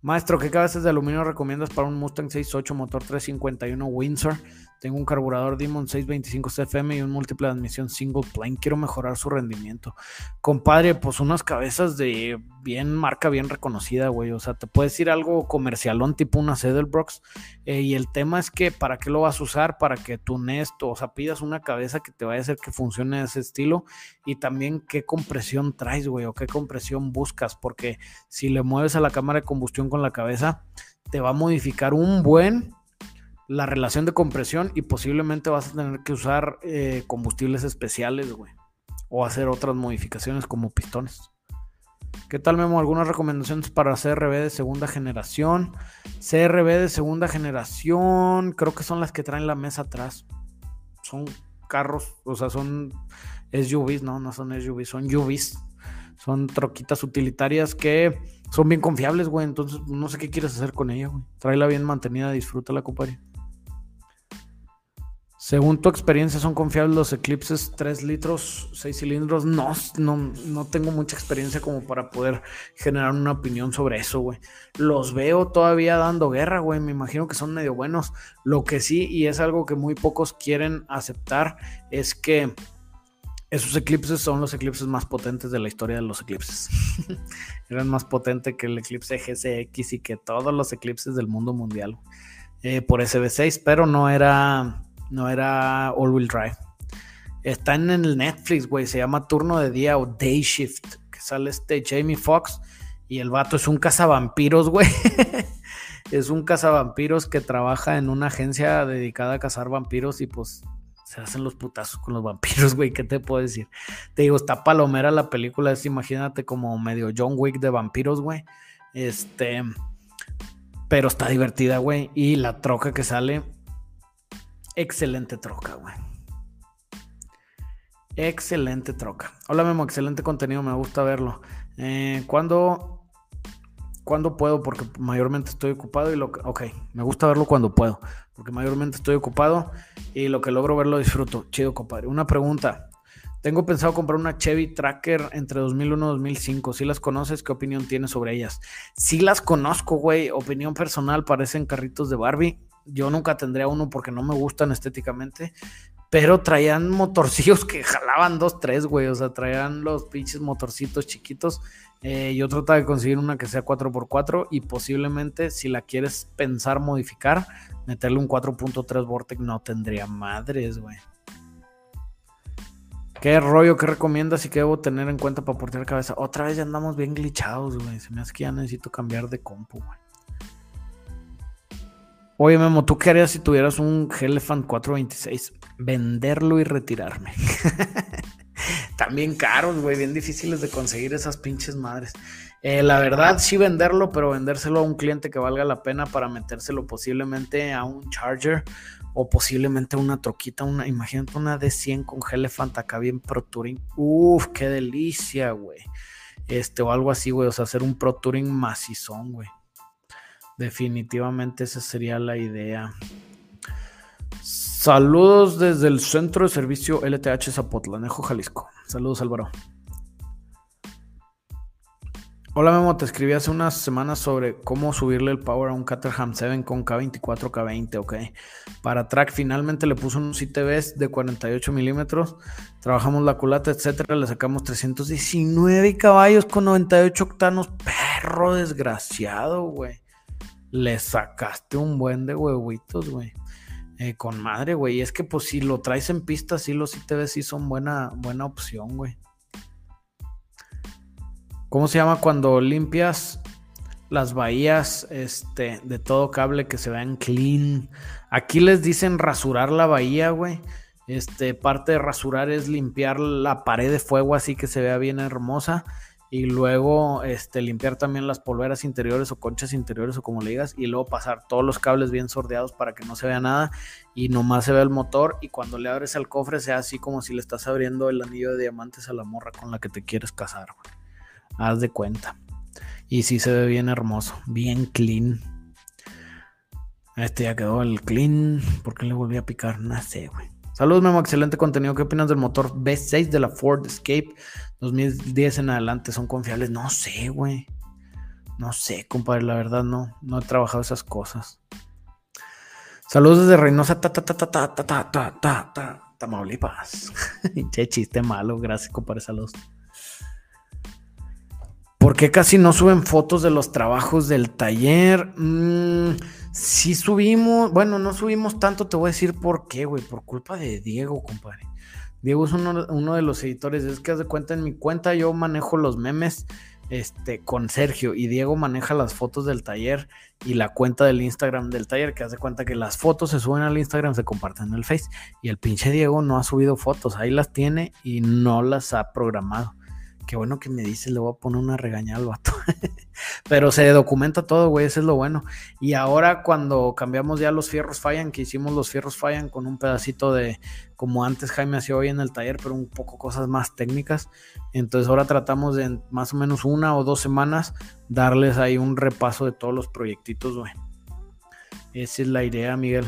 Maestro, ¿qué cabezas de aluminio recomiendas para un Mustang 6.8 motor 351 Windsor? Tengo un carburador Demon 625 CFM y un múltiple de admisión single plane. Quiero mejorar su rendimiento. Compadre, pues unas cabezas de bien marca, bien reconocida, güey. O sea, te puedes ir algo comercialón tipo una Cedelbrooks. Eh, y el tema es que, ¿para qué lo vas a usar? Para que tu Nesto, o sea, pidas una cabeza que te vaya a hacer que funcione de ese estilo. Y también qué compresión traes, güey, o qué compresión buscas. Porque si le mueves a la cámara de combustión con la cabeza, te va a modificar un buen la relación de compresión y posiblemente vas a tener que usar eh, combustibles especiales, güey. O hacer otras modificaciones como pistones. ¿Qué tal, Memo? ¿Algunas recomendaciones para CRB de segunda generación? CRB de segunda generación, creo que son las que traen la mesa atrás. Son carros, o sea, son SUVs, no, no son SUVs, son UVs. Son troquitas utilitarias que son bien confiables, güey. Entonces, no sé qué quieres hacer con ella, güey. Tráela bien mantenida, disfrútala, compadre. Según tu experiencia, ¿son confiables los Eclipses 3 litros, 6 cilindros? No, no, no tengo mucha experiencia como para poder generar una opinión sobre eso, güey. Los veo todavía dando guerra, güey. Me imagino que son medio buenos. Lo que sí, y es algo que muy pocos quieren aceptar, es que esos eclipses son los eclipses más potentes de la historia de los eclipses. *laughs* Eran más potentes que el eclipse GCX y que todos los eclipses del mundo mundial eh, por SB6, pero no era no era All Wheel Drive. Está en el Netflix, güey. Se llama Turno de Día o Day Shift. Que sale este Jamie Foxx. Y el vato es un cazavampiros, güey. *laughs* es un cazavampiros que trabaja en una agencia dedicada a cazar vampiros. Y pues se hacen los putazos con los vampiros, güey. ¿Qué te puedo decir? Te digo, está palomera la película. Es imagínate como medio John Wick de vampiros, güey. Este. Pero está divertida, güey. Y la troca que sale Excelente troca, güey. Excelente troca. Hola Memo, excelente contenido, me gusta verlo. Eh, ¿cuándo, puedo? Porque mayormente estoy ocupado y lo que... Ok, me gusta verlo cuando puedo, porque mayormente estoy ocupado y lo que logro verlo disfruto. Chido, compadre. Una pregunta. Tengo pensado comprar una Chevy Tracker entre 2001 y 2005. Si las conoces, ¿qué opinión tienes sobre ellas? Si las conozco, güey. Opinión personal, parecen carritos de Barbie Yo nunca tendría uno porque no me gustan estéticamente. Pero traían motorcillos que *laughs* jalaban dos, tres, güey. O sea, traían los pinches motorcitos chiquitos. Eh, yo trataba de conseguir una que sea 4x4 y posiblemente si la quieres pensar modificar, meterle un 4.3 Vortex no tendría madres, güey. ¿Qué rollo que recomiendas y qué debo tener en cuenta para portear cabeza? Otra vez ya andamos bien glitchados, güey. Se me hace que ya necesito cambiar de compu, güey. Oye, Memo, ¿tú qué harías si tuvieras un Elephant 426? Venderlo y retirarme. *laughs* También caros, güey, bien difíciles de conseguir esas pinches madres. Eh, la verdad, sí venderlo, pero vendérselo a un cliente que valga la pena para metérselo posiblemente a un Charger o posiblemente una troquita, una, imagínate una D100 con Elephant acá bien Pro Touring. Uf, qué delicia, güey. Este, o algo así, güey. O sea, hacer un Pro Touring macizón, güey. Definitivamente esa sería la idea. Saludos desde el Centro de Servicio LTH Zapotlanejo, Jalisco. Saludos, Álvaro. Hola Memo, te escribí hace unas semanas sobre cómo subirle el power a un Caterham 7 con K24, K20, ok. Para track finalmente le puso un CTVs de 48 milímetros, trabajamos la culata, etcétera, le sacamos 319 caballos con 98 octanos, perro desgraciado, güey. Le sacaste un buen de huevitos, güey. Eh, con madre, güey. Y es que pues si lo traes en pista, sí los CTVs sí son buena, buena opción, güey. ¿Cómo se llama cuando limpias las bahías este, de todo cable que se vean clean? Aquí les dicen rasurar la bahía, güey. Este, parte de rasurar es limpiar la pared de fuego así que se vea bien hermosa. Y luego este, limpiar también las polveras interiores o conchas interiores o como le digas. Y luego pasar todos los cables bien sordeados para que no se vea nada. Y nomás se vea el motor. Y cuando le abres el cofre sea así como si le estás abriendo el anillo de diamantes a la morra con la que te quieres casar, güey. Haz de cuenta. Y sí se ve bien hermoso, bien clean. Este ya quedó el clean. ¿Por qué le volví a picar? No sé, güey. Saludos, Memo. Excelente contenido. ¿Qué opinas del motor V6 de la Ford Escape 2010 en adelante? ¿Son confiables? No sé, güey. No sé, compadre. La verdad, no. No he trabajado esas cosas. Saludos desde Reynosa, ta, ta, ta, ta, ta, ta, ta, ta, ta, ta, Tamaulipas. che, chiste malo. Gracias, compadre. Saludos. ¿Por qué casi no suben fotos de los trabajos del taller? Mm, sí subimos, bueno, no subimos tanto, te voy a decir por qué, güey, por culpa de Diego, compadre. Diego es uno, de los editores, es que haz de cuenta en mi cuenta yo manejo los memes este, con Sergio y Diego maneja las fotos del taller y la cuenta del Instagram del taller, que hace cuenta que las fotos se suben al Instagram, se comparten en el Face y el pinche Diego no ha subido fotos, ahí las tiene y no las ha programado. Qué bueno que me dices, le voy a poner una regañada al vato. *laughs* Pero se documenta todo, güey, eso es lo bueno. Y ahora cuando cambiamos ya los fierros fallan, que hicimos los fierros fallan con un pedacito de, como antes Jaime hacía hoy en el taller, pero un poco cosas más técnicas. Entonces ahora tratamos de más o menos una o dos semanas darles ahí un repaso de todos los proyectitos, güey. Esa es la idea, Miguel.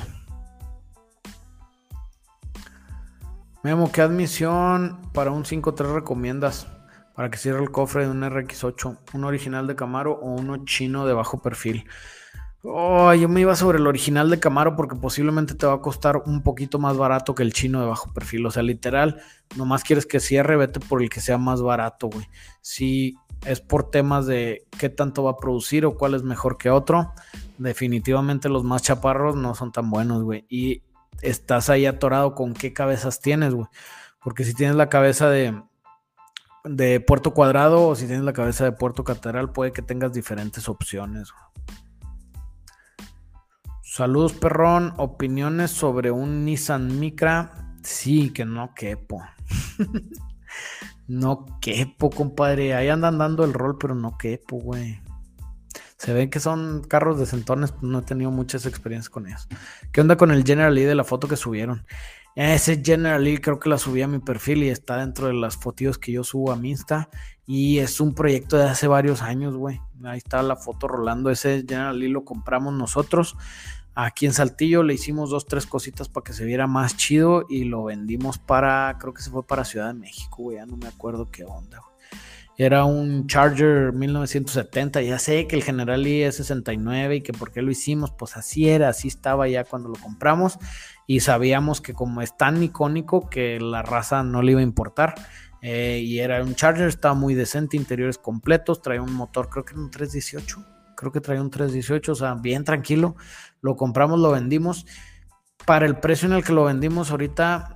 Memo, ¿qué admisión para un 5-3 recomiendas? Para que cierre el cofre de un RX8, un original de Camaro o uno chino de bajo perfil. Oh, yo me iba sobre el original de Camaro porque posiblemente te va a costar un poquito más barato que el chino de bajo perfil. O sea, literal, nomás quieres que cierre, vete por el que sea más barato, güey. Si es por temas de qué tanto va a producir o cuál es mejor que otro, definitivamente los más chaparros no son tan buenos, güey. Y estás ahí atorado con qué cabezas tienes, güey. Porque si tienes la cabeza de de puerto cuadrado o si tienes la cabeza de puerto catedral, puede que tengas diferentes opciones. Saludos, perrón. Opiniones sobre un Nissan Micra. Sí, que no quepo. *laughs* no quepo, compadre. Ahí andan dando el rol, pero no quepo, güey. Se ven que son carros de centones, no he tenido muchas experiencias con ellos. ¿Qué onda con el General E de la foto que subieron? Ese General creo que la subí a mi perfil y está dentro de las fotos que yo subo a mi Insta. Y es un proyecto de hace varios años, güey. Ahí está la foto rolando. Ese General Lee lo compramos nosotros. Aquí en Saltillo le hicimos dos, tres cositas para que se viera más chido y lo vendimos para, creo que se fue para Ciudad de México, güey, ya no me acuerdo qué onda, güey. Era un Charger 1970, ya sé que el General Lee es 69 y que por qué lo hicimos, pues así era, así estaba ya cuando lo compramos y sabíamos que como es tan icónico que la raza no le iba a importar. Eh, y era un Charger, estaba muy decente, interiores completos, traía un motor, creo que era un 318, creo que traía un 318, o sea, bien tranquilo. Lo compramos, lo vendimos. Para el precio en el que lo vendimos ahorita,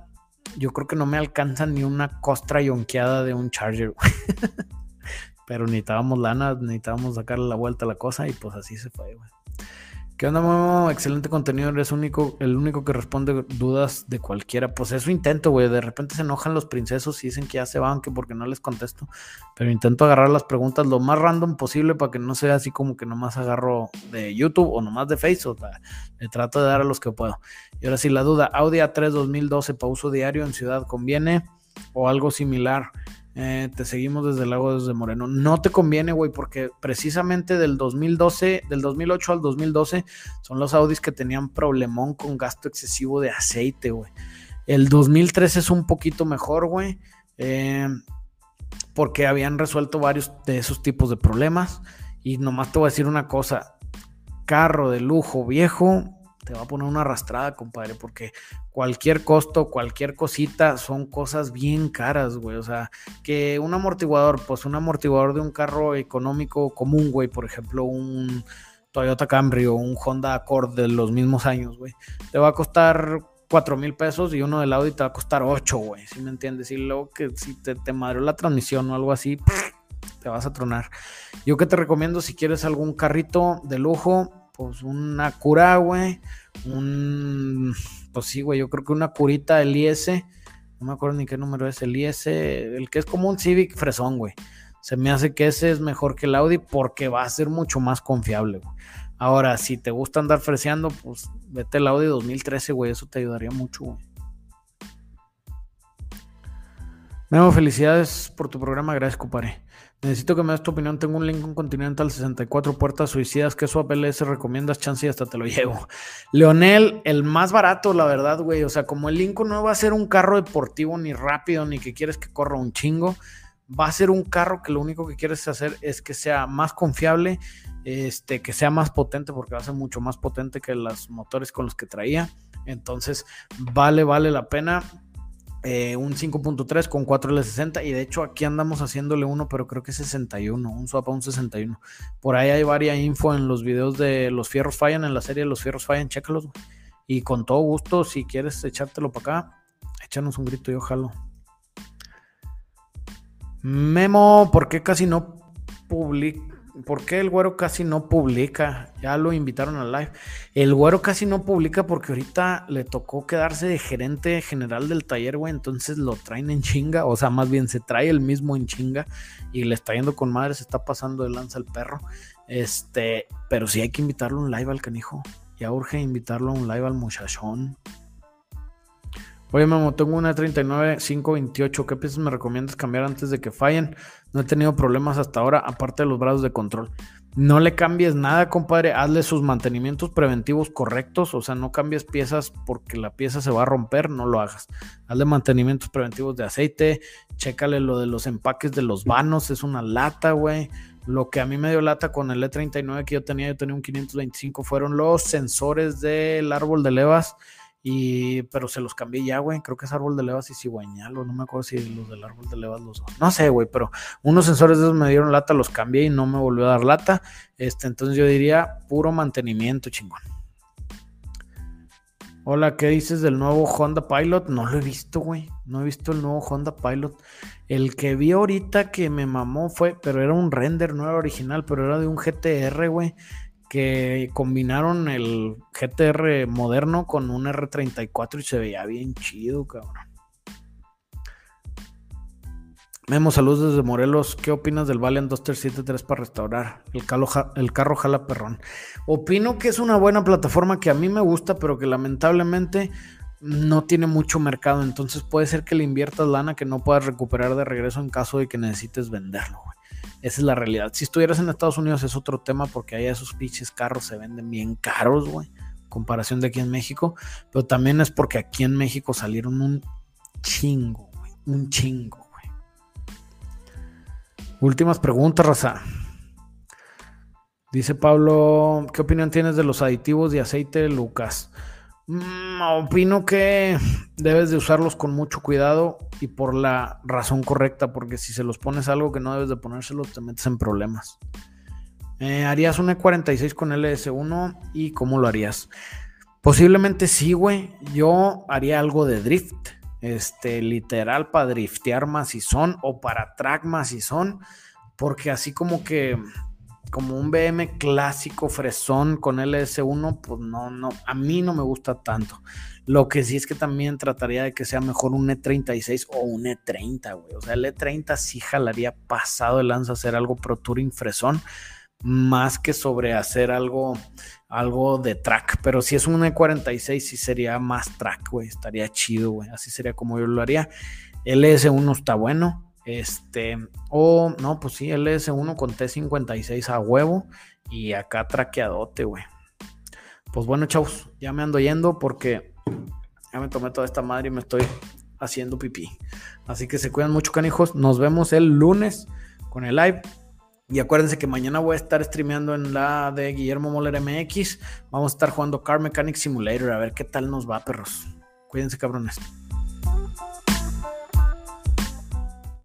yo creo que no me alcanza ni una costra yonqueada de un Charger. *laughs* Pero necesitábamos lana, necesitábamos sacarle la vuelta a la cosa y pues así se fue, güey. ¿Qué onda, Momo? Excelente contenido. Eres único, el único que responde dudas de cualquiera. Pues eso intento, güey. De repente se enojan los princesos y dicen que ya se van, que porque no les contesto. Pero intento agarrar las preguntas lo más random posible para que no sea así como que nomás agarro de YouTube o nomás de Facebook. Le trato de dar a los que puedo. Y ahora sí, la duda. Audi A3 2012 para uso diario en ciudad conviene o algo similar. Eh, te seguimos desde el lago desde Moreno. No te conviene, güey, porque precisamente del 2012, del 2008 al 2012, son los Audis que tenían problemón con gasto excesivo de aceite, güey. El 2013 es un poquito mejor, güey, eh, porque habían resuelto varios de esos tipos de problemas. Y nomás te voy a decir una cosa: carro de lujo viejo, te va a poner una arrastrada, compadre, porque cualquier costo, cualquier cosita son cosas bien caras, güey. O sea, que un amortiguador, pues un amortiguador de un carro económico común, güey, por ejemplo, un Toyota Camry o un Honda Accord de los mismos años, güey, te va a costar 4 mil pesos y uno del Audi te va a costar 8, güey, ¿sí me entiendes? Y luego que si te, te la transmisión o algo así, te vas a tronar. Yo que te recomiendo si quieres algún carrito de lujo, pues una cura, güey. Un, pues sí, güey, yo creo que una curita del IS, no me acuerdo ni qué número es el IS, el que es como un Civic fresón, güey. Se me hace que ese es mejor que el Audi porque va a ser mucho más confiable, güey. Ahora, si te gusta andar freseando, pues vete el Audi 2013, güey, eso te ayudaría mucho, güey. Memo, felicidades por tu programa, gracias, compadre. Necesito que me des tu opinión. Tengo un Lincoln Continental 64 puertas suicidas. ¿Qué swap LS recomiendas? Chance y hasta te lo llevo. Leonel, el más barato, la verdad, güey. O sea, como el Lincoln no va a ser un carro deportivo ni rápido, ni que quieres que corra un chingo. Va a ser un carro que lo único que quieres hacer es que sea más confiable, este, que sea más potente, porque va a ser mucho más potente que los motores con los que traía. Entonces, vale, vale la pena eh, un 5.3 con 4L60 y de hecho aquí andamos haciéndole uno, pero creo que es 61, un swap a un 61. Por ahí hay varias info en los videos de Los Fierros Fallan, en la serie Los Fierros Fallan, chécalos. Y con todo gusto, si quieres echártelo para acá, échanos un grito y ojalá. Memo, ¿por qué casi no publica? ¿Por qué el güero casi no publica? Ya lo invitaron al live. El güero casi no publica porque ahorita le tocó quedarse de gerente general del taller, güey. Entonces lo traen en chinga. O sea, más bien se trae el mismo en chinga y le está yendo con madre. Se está pasando de lanza el perro. Este, pero sí hay que invitarlo a un live al canijo. Ya urge invitarlo a un live al muchachón. Oye, Memo, tengo una 39 528. ¿Qué piezas me recomiendas cambiar antes de que fallen? No he tenido problemas hasta ahora, aparte de los brazos de control. No le cambies nada, compadre. Hazle sus mantenimientos preventivos correctos. O sea, no cambies piezas porque la pieza se va a romper. No lo hagas. Hazle mantenimientos preventivos de aceite. Chécale lo de los empaques de los vanos. Es una lata, güey. Lo que a mí me dio lata con el E39 que yo tenía, yo tenía un 525, fueron los sensores del árbol de levas y, pero se los cambié ya, güey. Creo que es árbol de levas y cigüeñal, o no me acuerdo si los del árbol de levas los. No sé, güey, pero unos sensores de esos me dieron lata, los cambié y no me volvió a dar lata. Este, entonces yo diría puro mantenimiento, chingón. Hola, ¿qué dices del nuevo Honda Pilot? No lo he visto, güey. No he visto el nuevo Honda Pilot. El que vi ahorita que me mamó fue, pero era un render, no era original, pero era de un GTR, güey que combinaron el GTR moderno con un R34 y se veía bien chido, cabrón. Memo, saludos desde Morelos. ¿Qué opinas del Valiant 2373 para restaurar? El, el carro jala perrón. Opino que es una buena plataforma que a mí me gusta, pero que lamentablemente no tiene mucho mercado. Entonces puede ser que le inviertas lana que no puedas recuperar de regreso en caso de que necesites venderlo, güey. Esa es la realidad. Si estuvieras en Estados Unidos es otro tema porque ahí esos pinches carros se venden bien caros, güey. comparación de aquí en México, pero también es porque aquí en México salieron un chingo, güey, un chingo, güey. Últimas preguntas, Raza. Dice Pablo, ¿qué opinión tienes de los aditivos de aceite, Lucas? Mm, opino que debes de usarlos con mucho cuidado y por la razón correcta, porque si se los pones algo que no debes de ponérselos, te metes en problemas. Eh, ¿Harías un E46 con LS1 y cómo lo harías? Posiblemente sí, güey. Yo haría algo de drift. Este, literal, para driftear son o para track son Porque así como que como un BM clásico fresón con LS1, pues no, no, a mí no me gusta tanto. Lo que sí es que también trataría de que sea mejor un E36 o un E30, güey. O sea, el E30 sí jalaría pasado de lanza hacer algo Pro Touring fresón, más que sobre hacer algo, algo de track. Pero si es un E46, sí sería más track, güey. Estaría chido, güey. Así sería como yo lo haría. El S1 está bueno. Este, o no, pues sí, LS1 con T56 a huevo y acá traqueadote, güey. Pues bueno, chavos, ya me ando yendo porque ya me tomé toda esta madre y me estoy haciendo pipí. Así que se cuidan mucho, canijos. Nos vemos el lunes con el live. Y acuérdense que mañana voy a estar streameando en la de Guillermo Moller MX. Vamos a estar jugando Car Mechanic Simulator. A ver qué tal nos va, perros. Cuídense, cabrones.